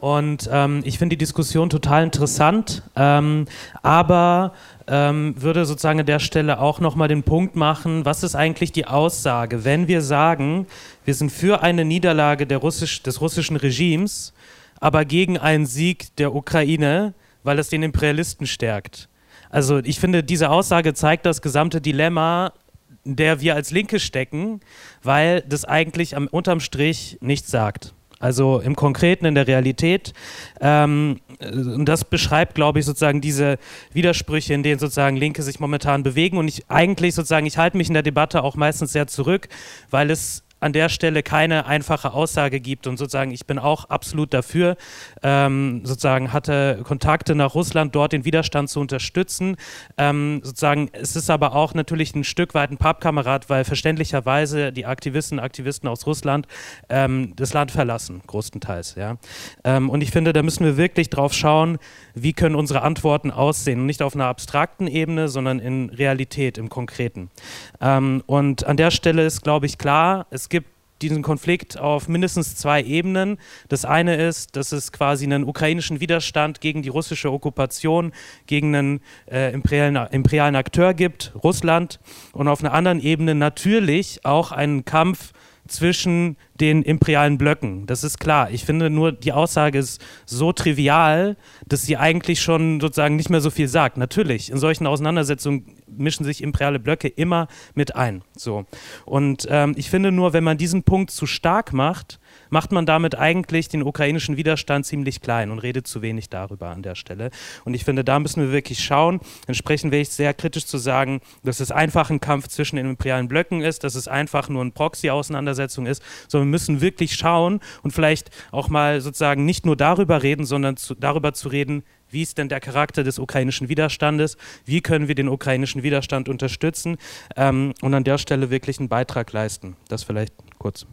Und ähm, ich finde die Diskussion total interessant, ähm, aber ähm, würde sozusagen an der Stelle auch nochmal den Punkt machen, was ist eigentlich die Aussage, wenn wir sagen, wir sind für eine Niederlage Russisch, des russischen Regimes, aber gegen einen Sieg der Ukraine, weil es den Imperialisten stärkt. Also ich finde, diese Aussage zeigt das gesamte Dilemma, in der wir als Linke stecken, weil das eigentlich am, unterm Strich nichts sagt. Also im Konkreten, in der Realität. Ähm, und das beschreibt, glaube ich, sozusagen diese Widersprüche, in denen sozusagen Linke sich momentan bewegen. Und ich eigentlich sozusagen, ich halte mich in der Debatte auch meistens sehr zurück, weil es an der Stelle keine einfache Aussage gibt und sozusagen ich bin auch absolut dafür, ähm, sozusagen hatte Kontakte nach Russland, dort den Widerstand zu unterstützen. Ähm, sozusagen es ist aber auch natürlich ein Stück weit ein Pappkamerad, weil verständlicherweise die Aktivisten, Aktivisten aus Russland ähm, das Land verlassen, größtenteils. Ja. Ähm, und ich finde, da müssen wir wirklich drauf schauen, wie können unsere Antworten aussehen, nicht auf einer abstrakten Ebene, sondern in Realität, im Konkreten. Ähm, und an der Stelle ist, glaube ich, klar, es diesen Konflikt auf mindestens zwei Ebenen. Das eine ist, dass es quasi einen ukrainischen Widerstand gegen die russische Okkupation, gegen einen äh, imperialen, imperialen Akteur gibt, Russland. Und auf einer anderen Ebene natürlich auch einen Kampf zwischen den imperialen Blöcken. Das ist klar. Ich finde nur, die Aussage ist so trivial, dass sie eigentlich schon sozusagen nicht mehr so viel sagt. Natürlich, in solchen Auseinandersetzungen mischen sich imperiale Blöcke immer mit ein. So. Und ähm, ich finde nur, wenn man diesen Punkt zu stark macht, macht man damit eigentlich den ukrainischen Widerstand ziemlich klein und redet zu wenig darüber an der Stelle. Und ich finde, da müssen wir wirklich schauen. Entsprechend wäre ich sehr kritisch zu sagen, dass es einfach ein Kampf zwischen den imperialen Blöcken ist, dass es einfach nur eine Proxy-Auseinandersetzung ist, sondern wir müssen wirklich schauen und vielleicht auch mal sozusagen nicht nur darüber reden, sondern zu, darüber zu reden, wie ist denn der Charakter des ukrainischen Widerstandes? Wie können wir den ukrainischen Widerstand unterstützen ähm, und an der Stelle wirklich einen Beitrag leisten? Das vielleicht kurz.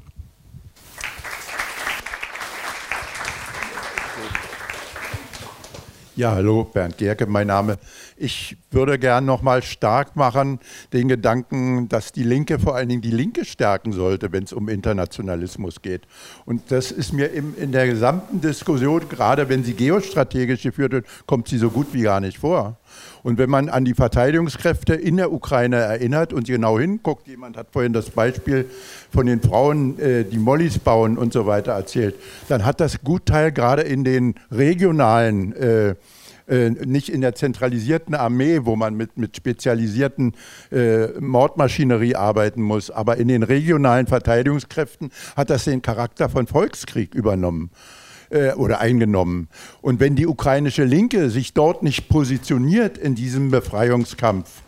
Ja, hallo, Bernd Gerke, mein Name. Ich würde gern nochmal stark machen den Gedanken, dass die Linke vor allen Dingen die Linke stärken sollte, wenn es um Internationalismus geht. Und das ist mir im, in der gesamten Diskussion, gerade wenn sie geostrategisch geführt wird, kommt sie so gut wie gar nicht vor. Und wenn man an die Verteidigungskräfte in der Ukraine erinnert und genau hinguckt, jemand hat vorhin das Beispiel von den Frauen, äh, die Mollys bauen und so weiter erzählt, dann hat das Gutteil gerade in den regionalen äh, äh, nicht in der zentralisierten Armee, wo man mit, mit spezialisierten äh, Mordmaschinerie arbeiten muss, aber in den regionalen Verteidigungskräften hat das den Charakter von Volkskrieg übernommen äh, oder eingenommen. Und wenn die ukrainische Linke sich dort nicht positioniert in diesem Befreiungskampf,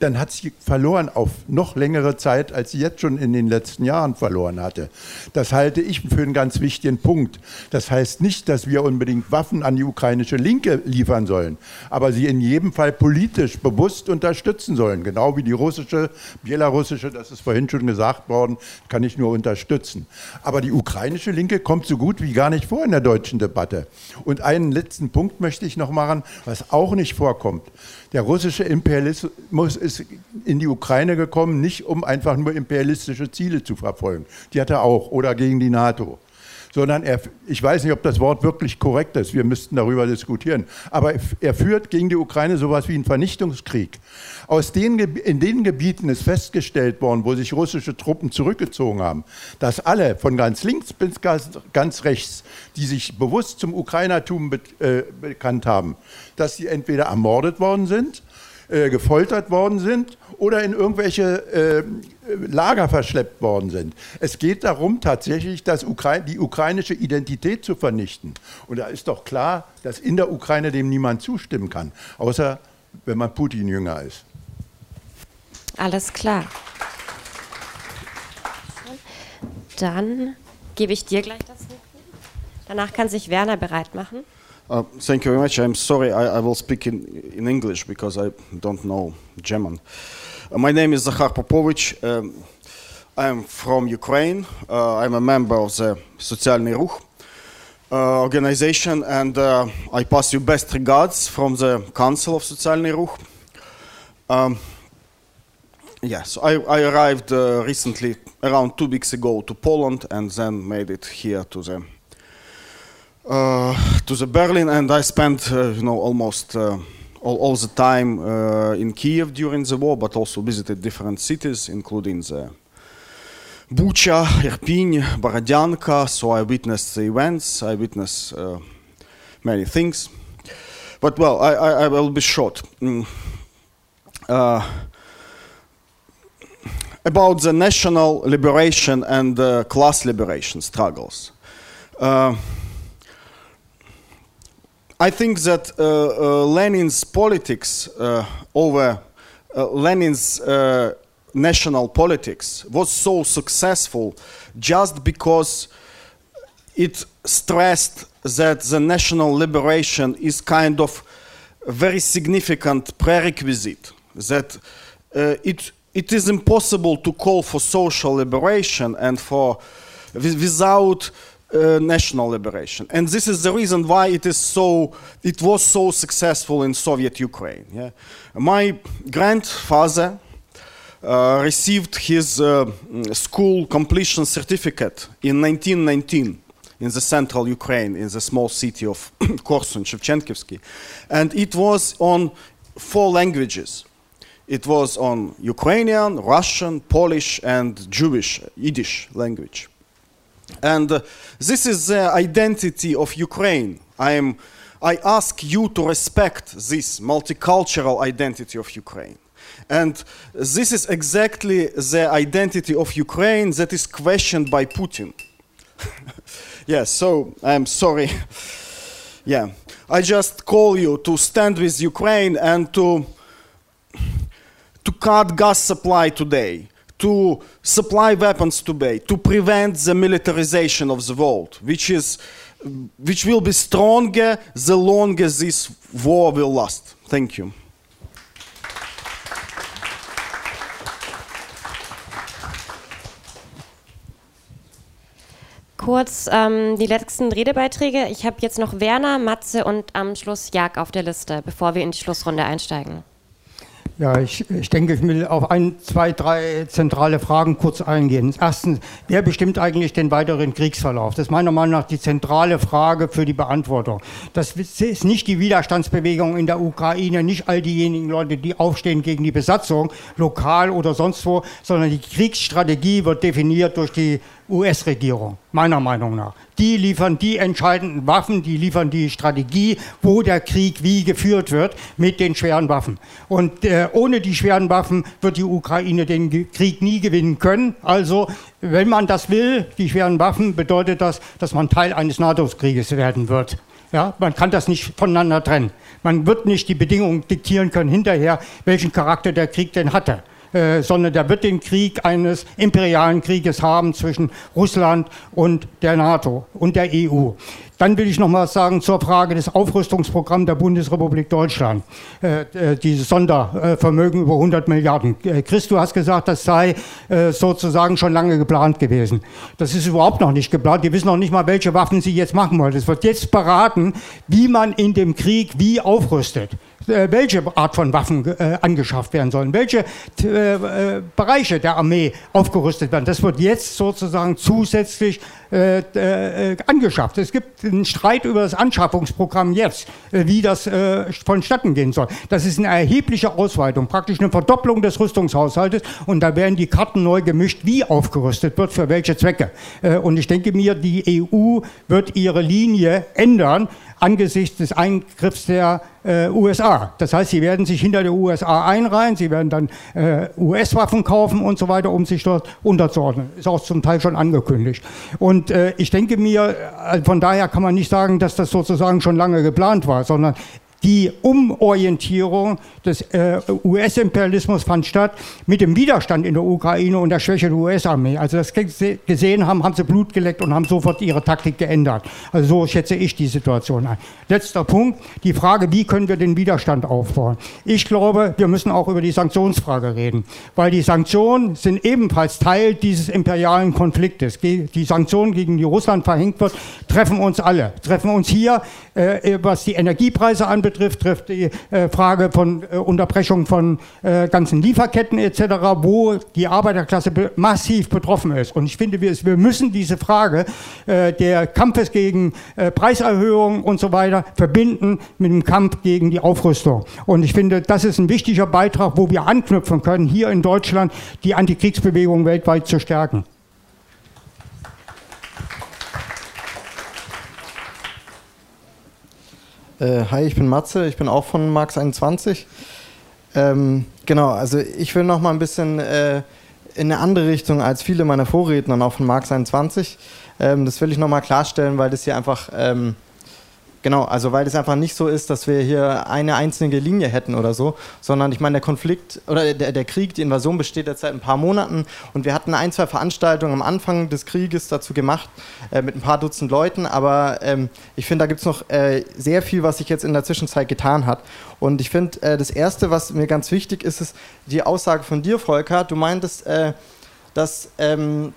dann hat sie verloren auf noch längere Zeit, als sie jetzt schon in den letzten Jahren verloren hatte. Das halte ich für einen ganz wichtigen Punkt. Das heißt nicht, dass wir unbedingt Waffen an die ukrainische Linke liefern sollen, aber sie in jedem Fall politisch bewusst unterstützen sollen, genau wie die russische, belarussische, das ist vorhin schon gesagt worden, kann ich nur unterstützen. Aber die ukrainische Linke kommt so gut wie gar nicht vor in der deutschen Debatte. Und einen letzten Punkt möchte ich noch machen, was auch nicht vorkommt. Der russische Imperialismus ist in die Ukraine gekommen, nicht um einfach nur imperialistische Ziele zu verfolgen. Die hat er auch, oder gegen die NATO sondern er, ich weiß nicht, ob das Wort wirklich korrekt ist, wir müssten darüber diskutieren, aber er führt gegen die Ukraine sowas wie einen Vernichtungskrieg. Aus den, in den Gebieten ist festgestellt worden, wo sich russische Truppen zurückgezogen haben, dass alle von ganz links bis ganz rechts, die sich bewusst zum Ukrainertum be, äh, bekannt haben, dass sie entweder ermordet worden sind, äh, gefoltert worden sind oder in irgendwelche äh, Lager verschleppt worden sind. Es geht darum, tatsächlich das Ukra die ukrainische Identität zu vernichten. Und da ist doch klar, dass in der Ukraine dem niemand zustimmen kann, außer wenn man Putin-Jünger ist. Alles klar. Dann gebe ich dir gleich das Mikro. Danach kann sich Werner bereit machen. Uh, thank you very much. I'm sorry, I, I will speak in, in English because I don't know German. Uh, Uh, my name is Zakhar Popovich. Um, I'm from Ukraine. Uh, I'm a member of the Socialny Ruch uh, organization, and uh, I pass you best regards from the Council of Socialny Ruch. Um, yes, I, I arrived uh, recently, around two weeks ago, to Poland, and then made it here to the uh, to the Berlin, and I spent you know almost all, all the time uh, in Kiev during the war, but also visited different cities, including the Bucha, Irpin, Borodyanka. So I witnessed the events, I witnessed uh, many things. But well, I, I, I will be short. Mm. Uh, about the national liberation and uh, class liberation struggles. Uh, I think that uh, uh, Lenin's politics uh, over Lenin's national politics was so successful just because it stressed that the national liberation is kind of a very significant prerequisite that uh, it it is impossible to call for social liberation and for without uh, national liberation. And this is the reason why it is so it was so successful in Soviet Ukraine. Yeah? My grandfather uh, received his uh, school completion certificate in 1919 in the central Ukraine, in the small city of Korsun, Shevchenkivsky. And it was on four languages. It was on Ukrainian, Russian, Polish, and Jewish, Yiddish language. And uh, this is the identity of Ukraine. I, am, I ask you to respect this multicultural identity of Ukraine. And this is exactly the identity of Ukraine that is questioned by Putin. yes, so I'm sorry. yeah, I just call you to stand with Ukraine and to to cut gas supply today to supply weapons today, to prevent the militarization of the world, which, is, which will be stronger the longer this war will last. Thank you. Kurz ähm, die letzten Redebeiträge. Ich habe jetzt noch Werner, Matze und am Schluss Jag auf der Liste, bevor wir in die Schlussrunde einsteigen. Ja, ich, ich denke, ich will auf ein, zwei, drei zentrale Fragen kurz eingehen. Erstens, wer bestimmt eigentlich den weiteren Kriegsverlauf? Das ist meiner Meinung nach die zentrale Frage für die Beantwortung. Das ist nicht die Widerstandsbewegung in der Ukraine, nicht all diejenigen Leute, die aufstehen gegen die Besatzung, lokal oder sonst wo, sondern die Kriegsstrategie wird definiert durch die US-Regierung, meiner Meinung nach. Die liefern die entscheidenden Waffen, die liefern die Strategie, wo der Krieg wie geführt wird mit den schweren Waffen. Und äh, ohne die schweren Waffen wird die Ukraine den Krieg nie gewinnen können. Also, wenn man das will, die schweren Waffen, bedeutet das, dass man Teil eines NATO-Krieges werden wird. Ja, man kann das nicht voneinander trennen. Man wird nicht die Bedingungen diktieren können hinterher, welchen Charakter der Krieg denn hatte. Äh, sondern der wird den Krieg eines imperialen Krieges haben zwischen Russland und der NATO und der EU. Dann will ich noch mal sagen zur Frage des Aufrüstungsprogramms der Bundesrepublik Deutschland. Äh, äh, dieses Sondervermögen über 100 Milliarden. Äh, Chris, du hast gesagt, das sei sozusagen schon lange geplant gewesen. Das ist überhaupt noch nicht geplant. Die wissen noch nicht mal, welche Waffen sie jetzt machen wollen. Es wird jetzt beraten, wie man in dem Krieg wie aufrüstet. Äh, welche Art von Waffen äh, angeschafft werden sollen, welche äh, Bereiche der Armee aufgerüstet werden. Das wird jetzt sozusagen zusätzlich äh, äh, angeschafft. Es gibt einen Streit über das Anschaffungsprogramm jetzt, äh, wie das äh, vonstatten gehen soll. Das ist eine erhebliche Ausweitung, praktisch eine Verdopplung des Rüstungshaushaltes und da werden die Karten neu gemischt, wie aufgerüstet wird, für welche Zwecke. Äh, und ich denke mir, die EU wird ihre Linie ändern angesichts des Eingriffs der äh, USA. Das heißt, sie werden sich hinter der USA einreihen, sie werden dann äh, US-Waffen kaufen und so weiter, um sich dort unterzuordnen. Ist auch zum Teil schon angekündigt. Und äh, ich denke mir, äh, von daher kann man nicht sagen, dass das sozusagen schon lange geplant war, sondern die Umorientierung des äh, US-Imperialismus fand statt mit dem Widerstand in der Ukraine und der Schwäche der US-Armee. Also das gesehen haben, haben sie Blut geleckt und haben sofort ihre Taktik geändert. Also so schätze ich die Situation ein. Letzter Punkt, die Frage, wie können wir den Widerstand aufbauen? Ich glaube, wir müssen auch über die Sanktionsfrage reden, weil die Sanktionen sind ebenfalls Teil dieses imperialen Konfliktes. Die Sanktionen, gegen die Russland verhängt wird, treffen uns alle, treffen uns hier, äh, was die Energiepreise anbetrifft, betrifft, trifft die äh, Frage von äh, Unterbrechung von äh, ganzen Lieferketten etc., wo die Arbeiterklasse be massiv betroffen ist. Und ich finde, wir, wir müssen diese Frage der Kampfes gegen Preiserhöhungen und so weiter verbinden mit dem Kampf gegen die Aufrüstung. Und ich finde, das ist ein wichtiger Beitrag, wo wir anknüpfen können, hier in Deutschland die Antikriegsbewegung weltweit zu stärken. Äh, hi, ich bin Matze, ich bin auch von Marx 21. Ähm, genau, also ich will noch mal ein bisschen äh, in eine andere Richtung als viele meiner Vorredner, auch von Marx 21. Ähm, das will ich noch mal klarstellen, weil das hier einfach ähm, Genau, also weil es einfach nicht so ist, dass wir hier eine einzige Linie hätten oder so, sondern ich meine, der Konflikt oder der, der Krieg, die Invasion besteht jetzt seit ein paar Monaten und wir hatten ein, zwei Veranstaltungen am Anfang des Krieges dazu gemacht äh, mit ein paar Dutzend Leuten, aber ähm, ich finde, da gibt es noch äh, sehr viel, was sich jetzt in der Zwischenzeit getan hat. Und ich finde, äh, das Erste, was mir ganz wichtig ist, ist die Aussage von dir, Volker. Du meintest, äh, dass ähm,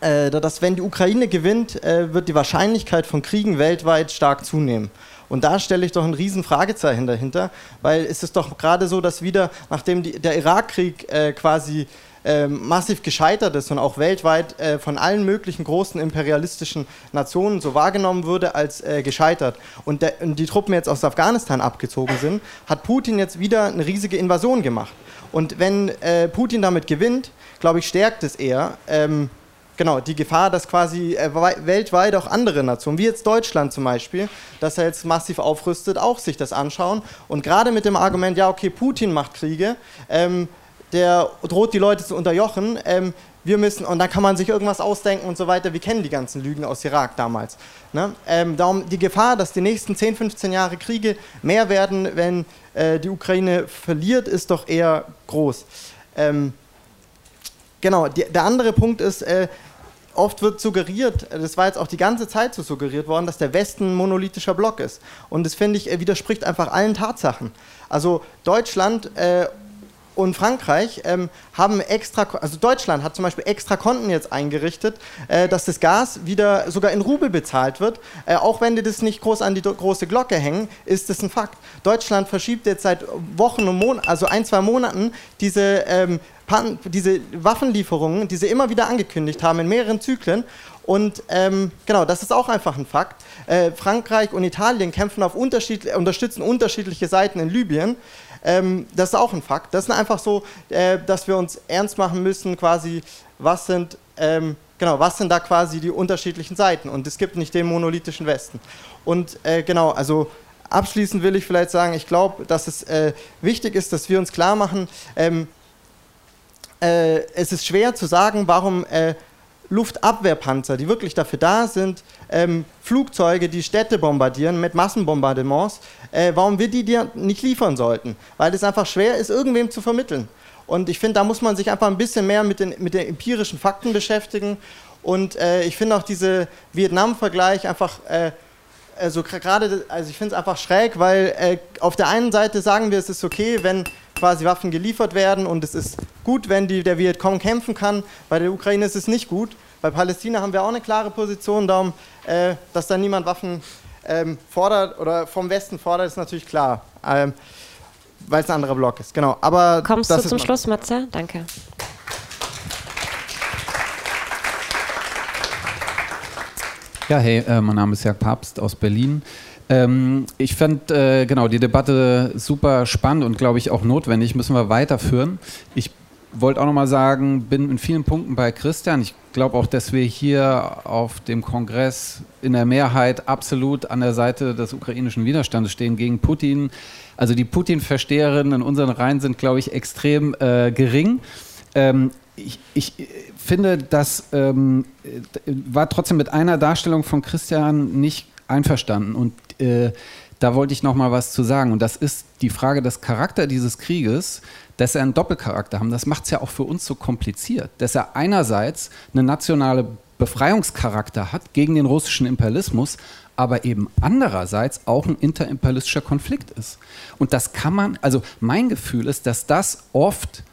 äh, dass wenn die Ukraine gewinnt, äh, wird die Wahrscheinlichkeit von Kriegen weltweit stark zunehmen. Und da stelle ich doch ein riesen Fragezeichen dahinter, weil es ist doch gerade so, dass wieder, nachdem die, der Irakkrieg äh, quasi äh, massiv gescheitert ist und auch weltweit äh, von allen möglichen großen imperialistischen Nationen so wahrgenommen wurde als äh, gescheitert und, der, und, die Truppen jetzt aus Afghanistan abgezogen sind, hat Putin jetzt wieder eine riesige Invasion gemacht. Und wenn äh, Putin damit gewinnt, glaube ich, stärkt es eher. Ähm, Genau, die Gefahr, dass quasi äh, weltweit auch andere Nationen, wie jetzt Deutschland zum Beispiel, dass er jetzt massiv aufrüstet, auch sich das anschauen. Und gerade mit dem Argument, ja, okay, Putin macht Kriege, ähm, der droht die Leute zu unterjochen, ähm, wir müssen, und dann kann man sich irgendwas ausdenken und so weiter. Wir kennen die ganzen Lügen aus Irak damals. Ne? Ähm, darum die Gefahr, dass die nächsten 10, 15 Jahre Kriege mehr werden, wenn äh, die Ukraine verliert, ist doch eher groß. Ähm, Genau, die, der andere Punkt ist, äh, oft wird suggeriert, das war jetzt auch die ganze Zeit so suggeriert worden, dass der Westen ein monolithischer Block ist. Und das finde ich, widerspricht einfach allen Tatsachen. Also Deutschland äh, und Frankreich ähm, haben extra, also Deutschland hat zum Beispiel extra Konten jetzt eingerichtet, äh, dass das Gas wieder sogar in Rubel bezahlt wird. Äh, auch wenn die das nicht groß an die große Glocke hängen, ist das ein Fakt. Deutschland verschiebt jetzt seit Wochen und Monaten, also ein, zwei Monaten, diese, ähm, diese Waffenlieferungen, die sie immer wieder angekündigt haben in mehreren Zyklen. Und ähm, genau, das ist auch einfach ein Fakt. Äh, Frankreich und Italien kämpfen auf unterschiedliche, unterstützen unterschiedliche Seiten in Libyen. Ähm, das ist auch ein Fakt. Das ist einfach so, äh, dass wir uns ernst machen müssen, quasi, was sind, ähm, genau, was sind da quasi die unterschiedlichen Seiten. Und es gibt nicht den monolithischen Westen. Und äh, genau, also abschließend will ich vielleicht sagen, ich glaube, dass es äh, wichtig ist, dass wir uns klar machen, ähm, äh, es ist schwer zu sagen, warum äh, Luftabwehrpanzer, die wirklich dafür da sind, ähm, Flugzeuge, die Städte bombardieren mit Massenbombardements, äh, warum wir die dir nicht liefern sollten. Weil es einfach schwer ist, irgendwem zu vermitteln. Und ich finde, da muss man sich einfach ein bisschen mehr mit den, mit den empirischen Fakten beschäftigen. Und äh, ich finde auch diese Vietnam-Vergleich einfach, äh, also gerade, also ich finde es einfach schräg, weil äh, auf der einen Seite sagen wir, es ist okay, wenn quasi Waffen geliefert werden und es ist gut, wenn die, der Vietcong kämpfen kann. Bei der Ukraine ist es nicht gut. Bei Palästina haben wir auch eine klare Position, darum, äh, dass da niemand Waffen ähm, fordert oder vom Westen fordert, ist natürlich klar. Ähm, weil es ein anderer Block ist, genau. Aber Kommst du zum Schluss, Matze? Danke. Ja, hey, äh, mein Name ist Jörg Papst aus Berlin. Ähm, ich fand äh, genau die Debatte super spannend und glaube ich auch notwendig. Müssen wir weiterführen. Ich wollte auch nochmal sagen, bin in vielen Punkten bei Christian. Ich glaube auch, dass wir hier auf dem Kongress in der Mehrheit absolut an der Seite des ukrainischen Widerstandes stehen gegen Putin. Also die Putin-Versteherinnen in unseren Reihen sind, glaube ich, extrem äh, gering. Ähm, ich, ich, finde, das ähm, war trotzdem mit einer Darstellung von Christian nicht einverstanden. Und äh, da wollte ich noch mal was zu sagen. Und das ist die Frage des Charakters dieses Krieges, dass er einen Doppelcharakter haben. Das macht es ja auch für uns so kompliziert. Dass er einerseits eine nationale Befreiungscharakter hat gegen den russischen Imperialismus, aber eben andererseits auch ein interimperialistischer Konflikt ist. Und das kann man, also mein Gefühl ist, dass das oft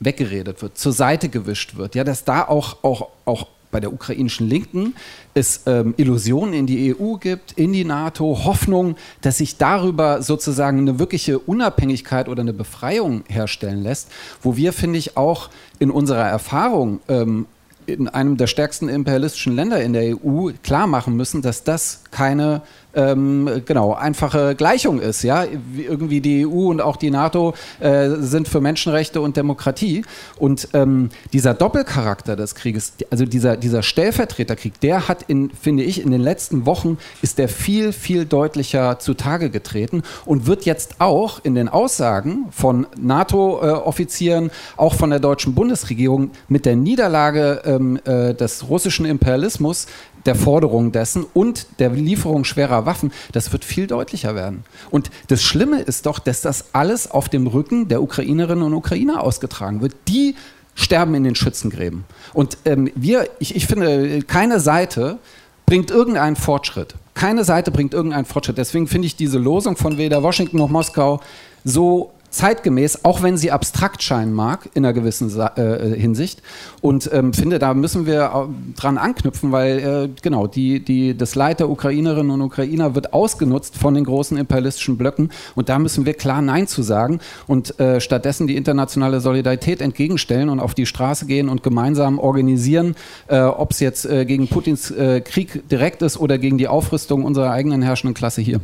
weggeredet wird, zur Seite gewischt wird, ja, dass da auch, auch, auch bei der ukrainischen Linken es ähm, Illusionen in die EU gibt, in die NATO, Hoffnung, dass sich darüber sozusagen eine wirkliche Unabhängigkeit oder eine Befreiung herstellen lässt, wo wir, finde ich, auch in unserer Erfahrung ähm, in einem der stärksten imperialistischen Länder in der EU klar machen müssen, dass das keine ähm, genau, einfache Gleichung ist. Ja? Irgendwie die EU und auch die NATO äh, sind für Menschenrechte und Demokratie. Und ähm, dieser Doppelcharakter des Krieges, also dieser, dieser Stellvertreterkrieg, der hat, in, finde ich, in den letzten Wochen ist der viel, viel deutlicher zutage getreten und wird jetzt auch in den Aussagen von NATO-Offizieren, auch von der deutschen Bundesregierung mit der Niederlage ähm, äh, des russischen Imperialismus der Forderung dessen und der Lieferung schwerer Waffen, das wird viel deutlicher werden. Und das Schlimme ist doch, dass das alles auf dem Rücken der Ukrainerinnen und Ukrainer ausgetragen wird. Die sterben in den Schützengräben. Und ähm, wir, ich, ich finde, keine Seite bringt irgendeinen Fortschritt. Keine Seite bringt irgendeinen Fortschritt. Deswegen finde ich diese Losung von weder Washington noch Moskau so zeitgemäß, auch wenn sie abstrakt scheinen mag, in einer gewissen Sa äh, Hinsicht. Und ähm, finde, da müssen wir dran anknüpfen, weil äh, genau die, die, das Leid der Ukrainerinnen und Ukrainer wird ausgenutzt von den großen imperialistischen Blöcken. Und da müssen wir klar Nein zu sagen und äh, stattdessen die internationale Solidarität entgegenstellen und auf die Straße gehen und gemeinsam organisieren, äh, ob es jetzt äh, gegen Putins äh, Krieg direkt ist oder gegen die Aufrüstung unserer eigenen herrschenden Klasse hier.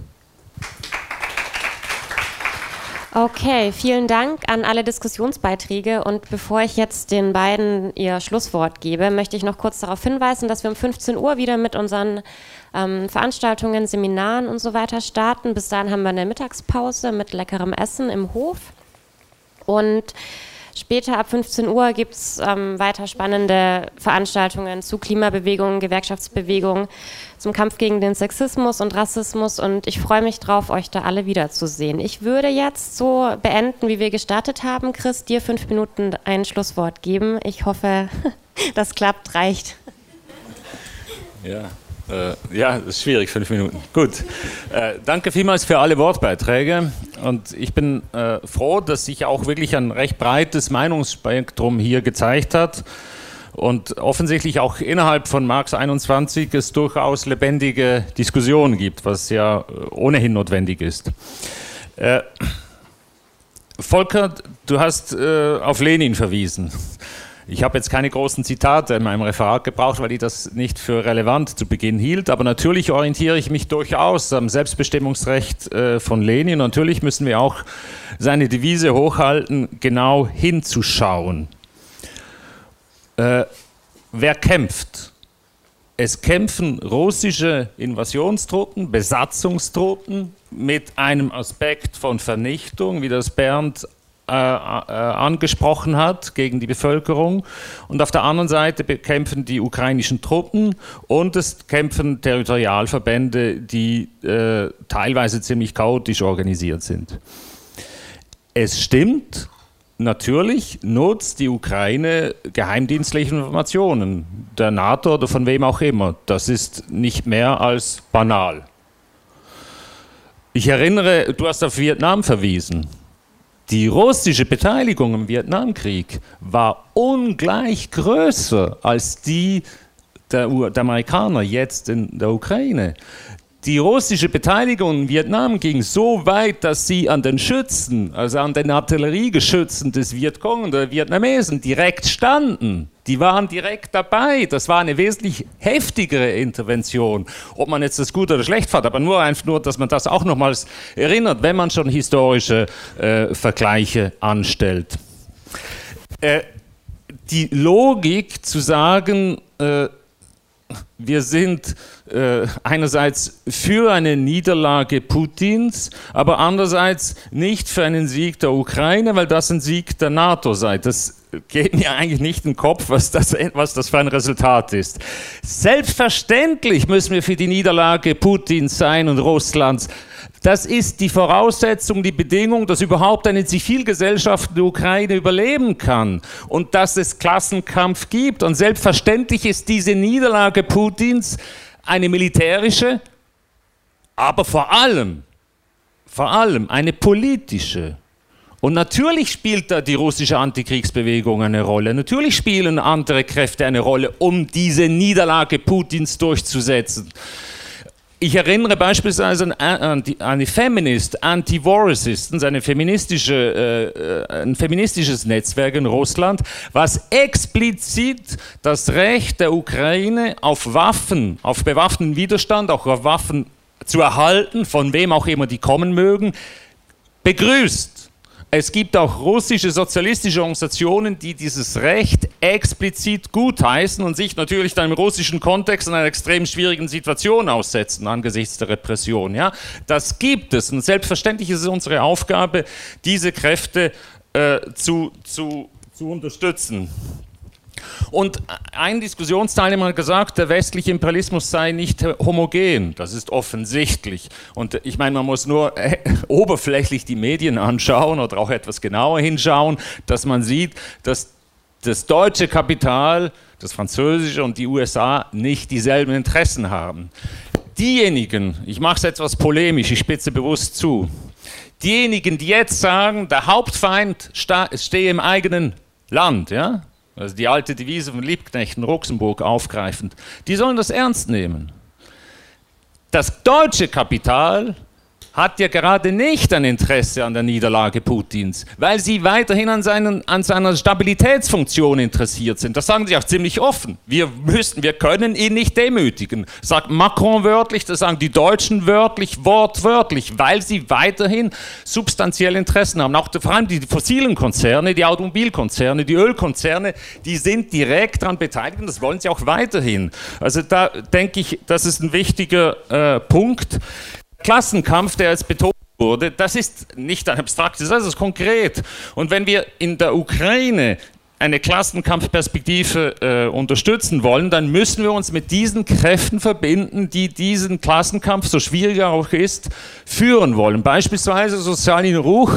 Okay, vielen Dank an alle Diskussionsbeiträge. Und bevor ich jetzt den beiden ihr Schlusswort gebe, möchte ich noch kurz darauf hinweisen, dass wir um 15 Uhr wieder mit unseren ähm, Veranstaltungen, Seminaren und so weiter starten. Bis dahin haben wir eine Mittagspause mit leckerem Essen im Hof. Und Später ab 15 Uhr gibt es ähm, weiter spannende Veranstaltungen zu Klimabewegungen, Gewerkschaftsbewegungen, zum Kampf gegen den Sexismus und Rassismus und ich freue mich drauf, euch da alle wiederzusehen. Ich würde jetzt so beenden, wie wir gestartet haben. Chris, dir fünf Minuten ein Schlusswort geben. Ich hoffe, das klappt, reicht. Ja, äh, ja, ist schwierig, fünf Minuten. Gut. Äh, danke vielmals für alle Wortbeiträge. Und ich bin äh, froh, dass sich auch wirklich ein recht breites Meinungsspektrum hier gezeigt hat. Und offensichtlich auch innerhalb von Marx 21 es durchaus lebendige Diskussionen gibt, was ja äh, ohnehin notwendig ist. Äh, Volker, du hast äh, auf Lenin verwiesen. Ich habe jetzt keine großen Zitate in meinem Referat gebraucht, weil ich das nicht für relevant zu Beginn hielt. Aber natürlich orientiere ich mich durchaus am Selbstbestimmungsrecht äh, von Lenin. Natürlich müssen wir auch seine Devise hochhalten, genau hinzuschauen. Äh, wer kämpft? Es kämpfen russische Invasionstruppen, Besatzungstruppen mit einem Aspekt von Vernichtung, wie das Bernd äh, äh, angesprochen hat gegen die Bevölkerung. Und auf der anderen Seite bekämpfen die ukrainischen Truppen und es kämpfen Territorialverbände, die äh, teilweise ziemlich chaotisch organisiert sind. Es stimmt, natürlich nutzt die Ukraine geheimdienstliche Informationen der NATO oder von wem auch immer. Das ist nicht mehr als banal. Ich erinnere, du hast auf Vietnam verwiesen. Die russische Beteiligung im Vietnamkrieg war ungleich größer als die der, der Amerikaner jetzt in der Ukraine. Die russische Beteiligung in Vietnam ging so weit, dass sie an den Schützen, also an den Artilleriegeschützen des Vietcong und der Vietnamesen direkt standen. Die waren direkt dabei. Das war eine wesentlich heftigere Intervention. Ob man jetzt das gut oder schlecht fand, aber nur einfach nur, dass man das auch nochmals erinnert, wenn man schon historische äh, Vergleiche anstellt. Äh, die Logik zu sagen, äh, wir sind äh, einerseits für eine Niederlage Putins, aber andererseits nicht für einen Sieg der Ukraine, weil das ein Sieg der NATO sei. Das geht mir eigentlich nicht in den Kopf, was das, was das für ein Resultat ist. Selbstverständlich müssen wir für die Niederlage Putins sein und Russlands. Das ist die Voraussetzung, die Bedingung, dass überhaupt eine Zivilgesellschaft in der Ukraine überleben kann und dass es Klassenkampf gibt. Und selbstverständlich ist diese Niederlage Putins eine militärische, aber vor allem, vor allem eine politische. Und natürlich spielt da die russische Antikriegsbewegung eine Rolle. Natürlich spielen andere Kräfte eine Rolle, um diese Niederlage Putins durchzusetzen. Ich erinnere beispielsweise an, die, Feminist, Anti-War Resistance, eine feministische, äh, ein feministisches Netzwerk in Russland, was explizit das Recht der Ukraine auf Waffen, auf bewaffneten Widerstand, auch auf Waffen zu erhalten, von wem auch immer die kommen mögen, begrüßt. Es gibt auch russische sozialistische Organisationen, die dieses Recht explizit gutheißen und sich natürlich dann im russischen Kontext in einer extrem schwierigen Situation aussetzen angesichts der Repression. Ja? Das gibt es und selbstverständlich ist es unsere Aufgabe, diese Kräfte äh, zu, zu, zu unterstützen. Und ein Diskussionsteilnehmer hat gesagt, der westliche Imperialismus sei nicht homogen. Das ist offensichtlich. Und ich meine, man muss nur äh, oberflächlich die Medien anschauen oder auch etwas genauer hinschauen, dass man sieht, dass das deutsche Kapital, das französische und die USA nicht dieselben Interessen haben. Diejenigen, ich mache es etwas polemisch, ich spitze bewusst zu, diejenigen, die jetzt sagen, der Hauptfeind stehe im eigenen Land, ja, also die alte Devise von Liebknecht in Luxemburg aufgreifend, die sollen das ernst nehmen. Das deutsche Kapital hat ja gerade nicht ein Interesse an der Niederlage Putins, weil sie weiterhin an, seinen, an seiner Stabilitätsfunktion interessiert sind. Das sagen sie auch ziemlich offen. Wir müssen, wir können ihn nicht demütigen. Sagt Macron wörtlich, das sagen die Deutschen wörtlich, wortwörtlich, weil sie weiterhin substanzielle Interessen haben. Auch vor allem die fossilen Konzerne, die Automobilkonzerne, die Ölkonzerne, die sind direkt daran beteiligt und das wollen sie auch weiterhin. Also da denke ich, das ist ein wichtiger äh, Punkt. Klassenkampf, der jetzt betont wurde, das ist nicht ein abstraktes, das ist konkret. Und wenn wir in der Ukraine eine Klassenkampfperspektive äh, unterstützen wollen, dann müssen wir uns mit diesen Kräften verbinden, die diesen Klassenkampf, so schwierig er auch ist, führen wollen. Beispielsweise Sozialin Ruch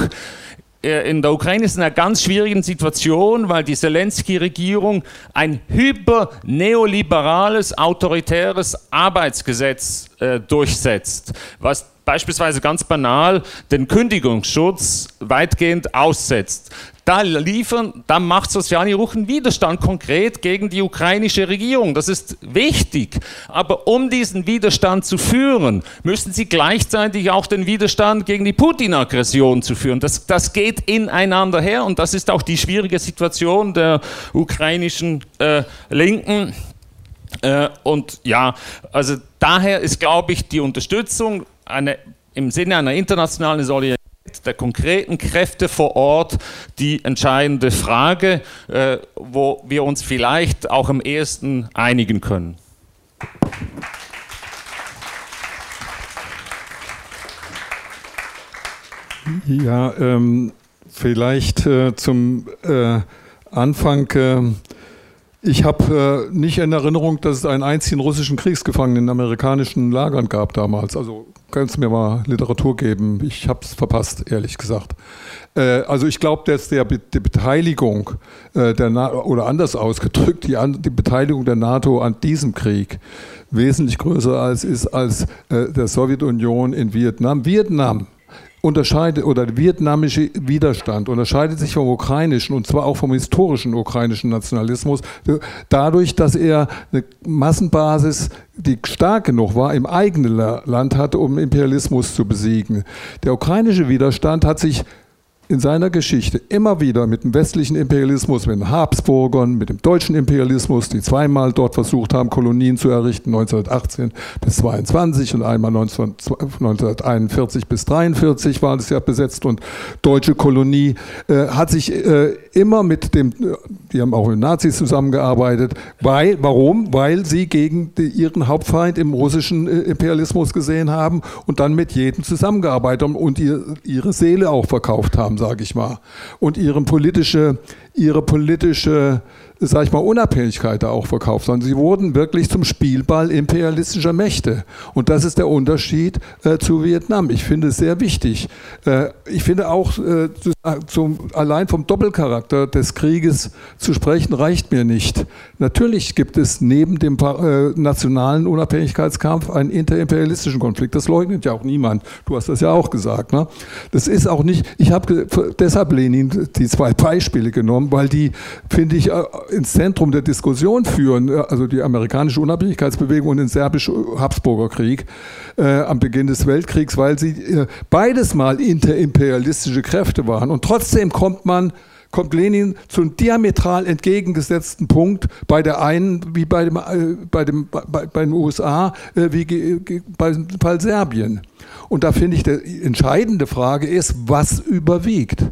in der Ukraine ist in einer ganz schwierigen Situation, weil die Zelensky-Regierung ein hyper-neoliberales, autoritäres Arbeitsgesetz äh, durchsetzt, was beispielsweise ganz banal den Kündigungsschutz weitgehend aussetzt. Da liefern, da macht Soziale Ruchen Widerstand konkret gegen die ukrainische Regierung. Das ist wichtig. Aber um diesen Widerstand zu führen, müssen sie gleichzeitig auch den Widerstand gegen die Putin-Aggression zu führen. Das, das geht ineinander her und das ist auch die schwierige Situation der ukrainischen äh, Linken. Äh, und ja, also daher ist, glaube ich, die Unterstützung eine, im Sinne einer internationalen Solidarität der konkreten Kräfte vor Ort die entscheidende Frage, äh, wo wir uns vielleicht auch am ehesten einigen können. Ja, ähm, vielleicht äh, zum äh, Anfang. Ich habe äh, nicht in Erinnerung, dass es einen einzigen russischen Kriegsgefangenen in amerikanischen Lagern gab damals. Also kannst du mir mal Literatur geben? Ich habe es verpasst, ehrlich gesagt. Äh, also ich glaube, dass der, die Beteiligung äh, der NATO, oder anders ausgedrückt, die, die, Beteiligung der NATO an diesem Krieg wesentlich größer als ist als äh, der Sowjetunion in Vietnam. Vietnam unterscheidet oder der vietnamische Widerstand unterscheidet sich vom ukrainischen und zwar auch vom historischen ukrainischen Nationalismus dadurch, dass er eine Massenbasis, die stark genug war, im eigenen Land hatte, um Imperialismus zu besiegen. Der ukrainische Widerstand hat sich in seiner Geschichte immer wieder mit dem westlichen Imperialismus, mit den Habsburgern, mit dem deutschen Imperialismus, die zweimal dort versucht haben, Kolonien zu errichten, 1918 bis 22 und einmal 1941 bis 43 war das ja besetzt und deutsche Kolonie, äh, hat sich äh, immer mit dem, die haben auch mit Nazis zusammengearbeitet, weil, warum? Weil sie gegen die, ihren Hauptfeind im russischen äh, Imperialismus gesehen haben und dann mit jedem zusammengearbeitet haben und ihr, ihre Seele auch verkauft haben sage ich mal, und ihre politische, ihre politische sag ich mal, Unabhängigkeit da auch verkauft, sondern sie wurden wirklich zum Spielball imperialistischer Mächte. Und das ist der Unterschied äh, zu Vietnam. Ich finde es sehr wichtig. Äh, ich finde auch, äh, zum, allein vom Doppelcharakter des Krieges zu sprechen, reicht mir nicht. Natürlich gibt es neben dem äh, nationalen Unabhängigkeitskampf einen interimperialistischen Konflikt. Das leugnet ja auch niemand. Du hast das ja auch gesagt. Ne? Das ist auch nicht, ich habe deshalb Lenin die zwei Beispiele genommen, weil die, finde ich, äh, ins Zentrum der Diskussion führen, äh, also die amerikanische Unabhängigkeitsbewegung und den serbisch-Habsburger Krieg äh, am Beginn des Weltkriegs, weil sie äh, beides mal interimperialistische Kräfte waren. Und trotzdem kommt man kommt Lenin zum diametral entgegengesetzten Punkt bei der einen wie bei, dem, äh, bei, dem, bei, bei den USA äh, wie beim Fall Serbien. Und da finde ich, die entscheidende Frage ist, was überwiegt?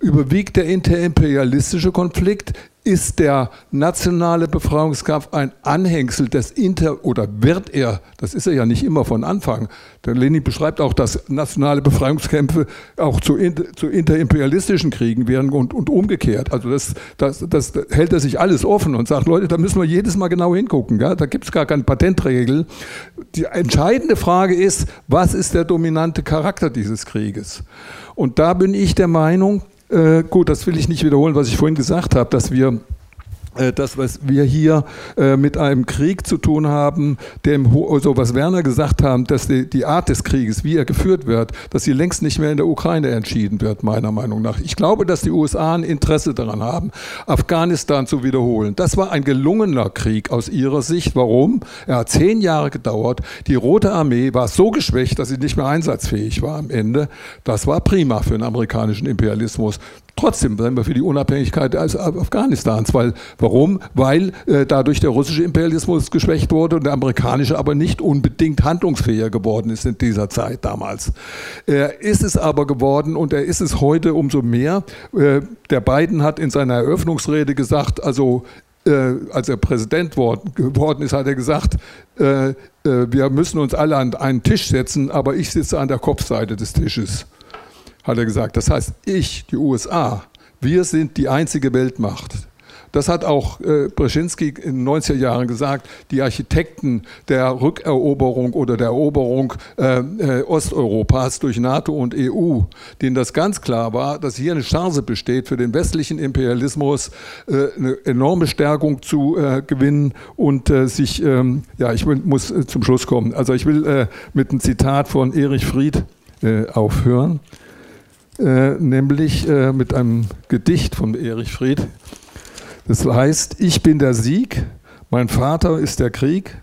Überwiegt der interimperialistische Konflikt? Ist der nationale Befreiungskampf ein Anhängsel des Inter- oder wird er, das ist er ja nicht immer von Anfang, der Lenin beschreibt auch, dass nationale Befreiungskämpfe auch zu, zu interimperialistischen Kriegen werden und, und umgekehrt. Also das, das, das, hält er sich alles offen und sagt, Leute, da müssen wir jedes Mal genau hingucken. Ja? Da gibt es gar keine Patentregel. Die entscheidende Frage ist, was ist der dominante Charakter dieses Krieges? Und da bin ich der Meinung, äh, gut, das will ich nicht wiederholen, was ich vorhin gesagt habe, dass wir das, was wir hier äh, mit einem Krieg zu tun haben, dem, also was Werner gesagt hat, dass die, die, Art des Krieges, wie er geführt wird, dass sie längst nicht mehr in der Ukraine entschieden wird, meiner Meinung nach. Ich glaube, dass die USA ein Interesse daran haben, Afghanistan zu wiederholen. Das war ein gelungener Krieg aus ihrer Sicht. Warum? Er hat zehn Jahre gedauert. Die Rote Armee war so geschwächt, dass sie nicht mehr einsatzfähig war am Ende. Das war prima für den amerikanischen Imperialismus. Trotzdem sind wir für die Unabhängigkeit Afghanistans. Weil, warum? Weil äh, dadurch der russische Imperialismus geschwächt wurde und der amerikanische aber nicht unbedingt handlungsfähiger geworden ist in dieser Zeit damals. Er ist es aber geworden und er ist es heute umso mehr. Äh, der Biden hat in seiner Eröffnungsrede gesagt, also äh, als er Präsident worden, geworden ist, hat er gesagt, äh, äh, wir müssen uns alle an einen Tisch setzen, aber ich sitze an der Kopfseite des Tisches hat er gesagt. Das heißt, ich, die USA, wir sind die einzige Weltmacht. Das hat auch äh, Brzezinski in den 90er Jahren gesagt, die Architekten der Rückeroberung oder der Eroberung äh, äh, Osteuropas durch NATO und EU, denen das ganz klar war, dass hier eine Chance besteht für den westlichen Imperialismus, äh, eine enorme Stärkung zu äh, gewinnen und äh, sich, ähm, ja, ich will, muss zum Schluss kommen. Also ich will mit einem Zitat von Erich Fried aufhören. Äh, nämlich äh, mit einem Gedicht von Erich Fried. Das heißt, ich bin der Sieg, mein Vater ist der Krieg,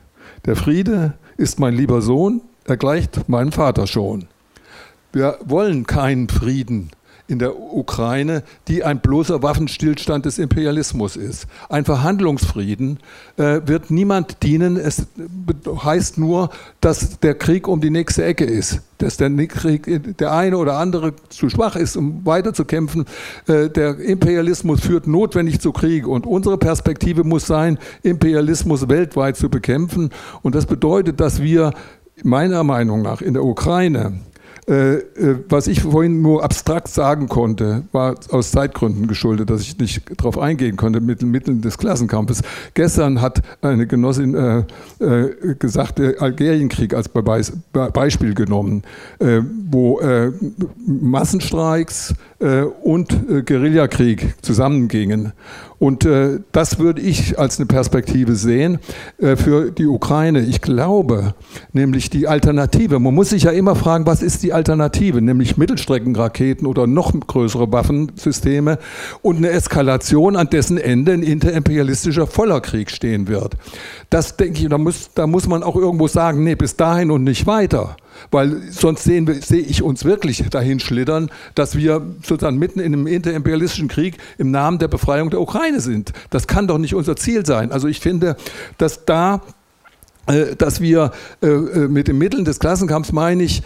der Friede ist mein lieber Sohn, er gleicht meinem Vater schon. Wir wollen keinen Frieden, in der Ukraine, die ein bloßer Waffenstillstand des Imperialismus ist. Ein Verhandlungsfrieden äh, wird niemand dienen. Es heißt nur, dass der Krieg um die nächste Ecke ist. Dass der, Krieg, der eine oder andere zu schwach ist, um weiterzukämpfen. Äh, der Imperialismus führt notwendig zu Krieg. Und unsere Perspektive muss sein, Imperialismus weltweit zu bekämpfen. Und das bedeutet, dass wir meiner Meinung nach in der Ukraine was ich vorhin nur abstrakt sagen konnte, war aus Zeitgründen geschuldet, dass ich nicht darauf eingehen konnte mit den Mitteln des Klassenkampfes. Gestern hat eine Genossin äh, äh, gesagt, der Algerienkrieg als Be Beispiel genommen, äh, wo Massenstreiks, äh, und äh, Guerillakrieg zusammengingen. Und äh, das würde ich als eine Perspektive sehen äh, für die Ukraine. Ich glaube, nämlich die Alternative. Man muss sich ja immer fragen, was ist die Alternative? Nämlich Mittelstreckenraketen oder noch größere Waffensysteme und eine Eskalation, an dessen Ende ein interimperialistischer Vollerkrieg stehen wird. Das denke ich, da muss, da muss man auch irgendwo sagen, nee, bis dahin und nicht weiter. Weil sonst sehen wir, sehe ich uns wirklich dahin schlittern, dass wir sozusagen mitten in einem interimperialistischen Krieg im Namen der Befreiung der Ukraine sind. Das kann doch nicht unser Ziel sein. Also ich finde, dass da äh, dass wir äh, äh, mit den Mitteln des Klassenkampfs meine ich,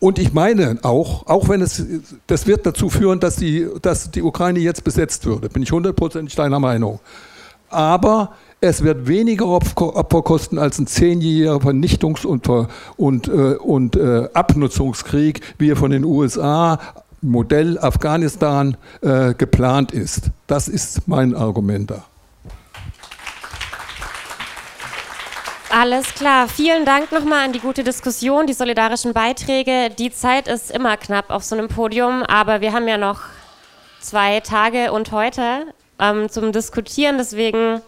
und ich meine auch, auch wenn es, das wird dazu führen, dass die, dass die Ukraine jetzt besetzt würde, bin ich hundertprozentig deiner Meinung. Aber es wird weniger Opfer kosten als ein zehnjähriger Vernichtungs- und, und, äh, und äh, Abnutzungskrieg, wie er von den USA, Modell Afghanistan, äh, geplant ist. Das ist mein Argument da. Alles klar. Vielen Dank nochmal an die gute Diskussion, die solidarischen Beiträge. Die Zeit ist immer knapp auf so einem Podium, aber wir haben ja noch zwei Tage und heute ähm, zum Diskutieren. Deswegen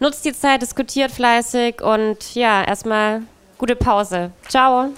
Nutzt die Zeit, diskutiert fleißig und ja, erstmal gute Pause. Ciao.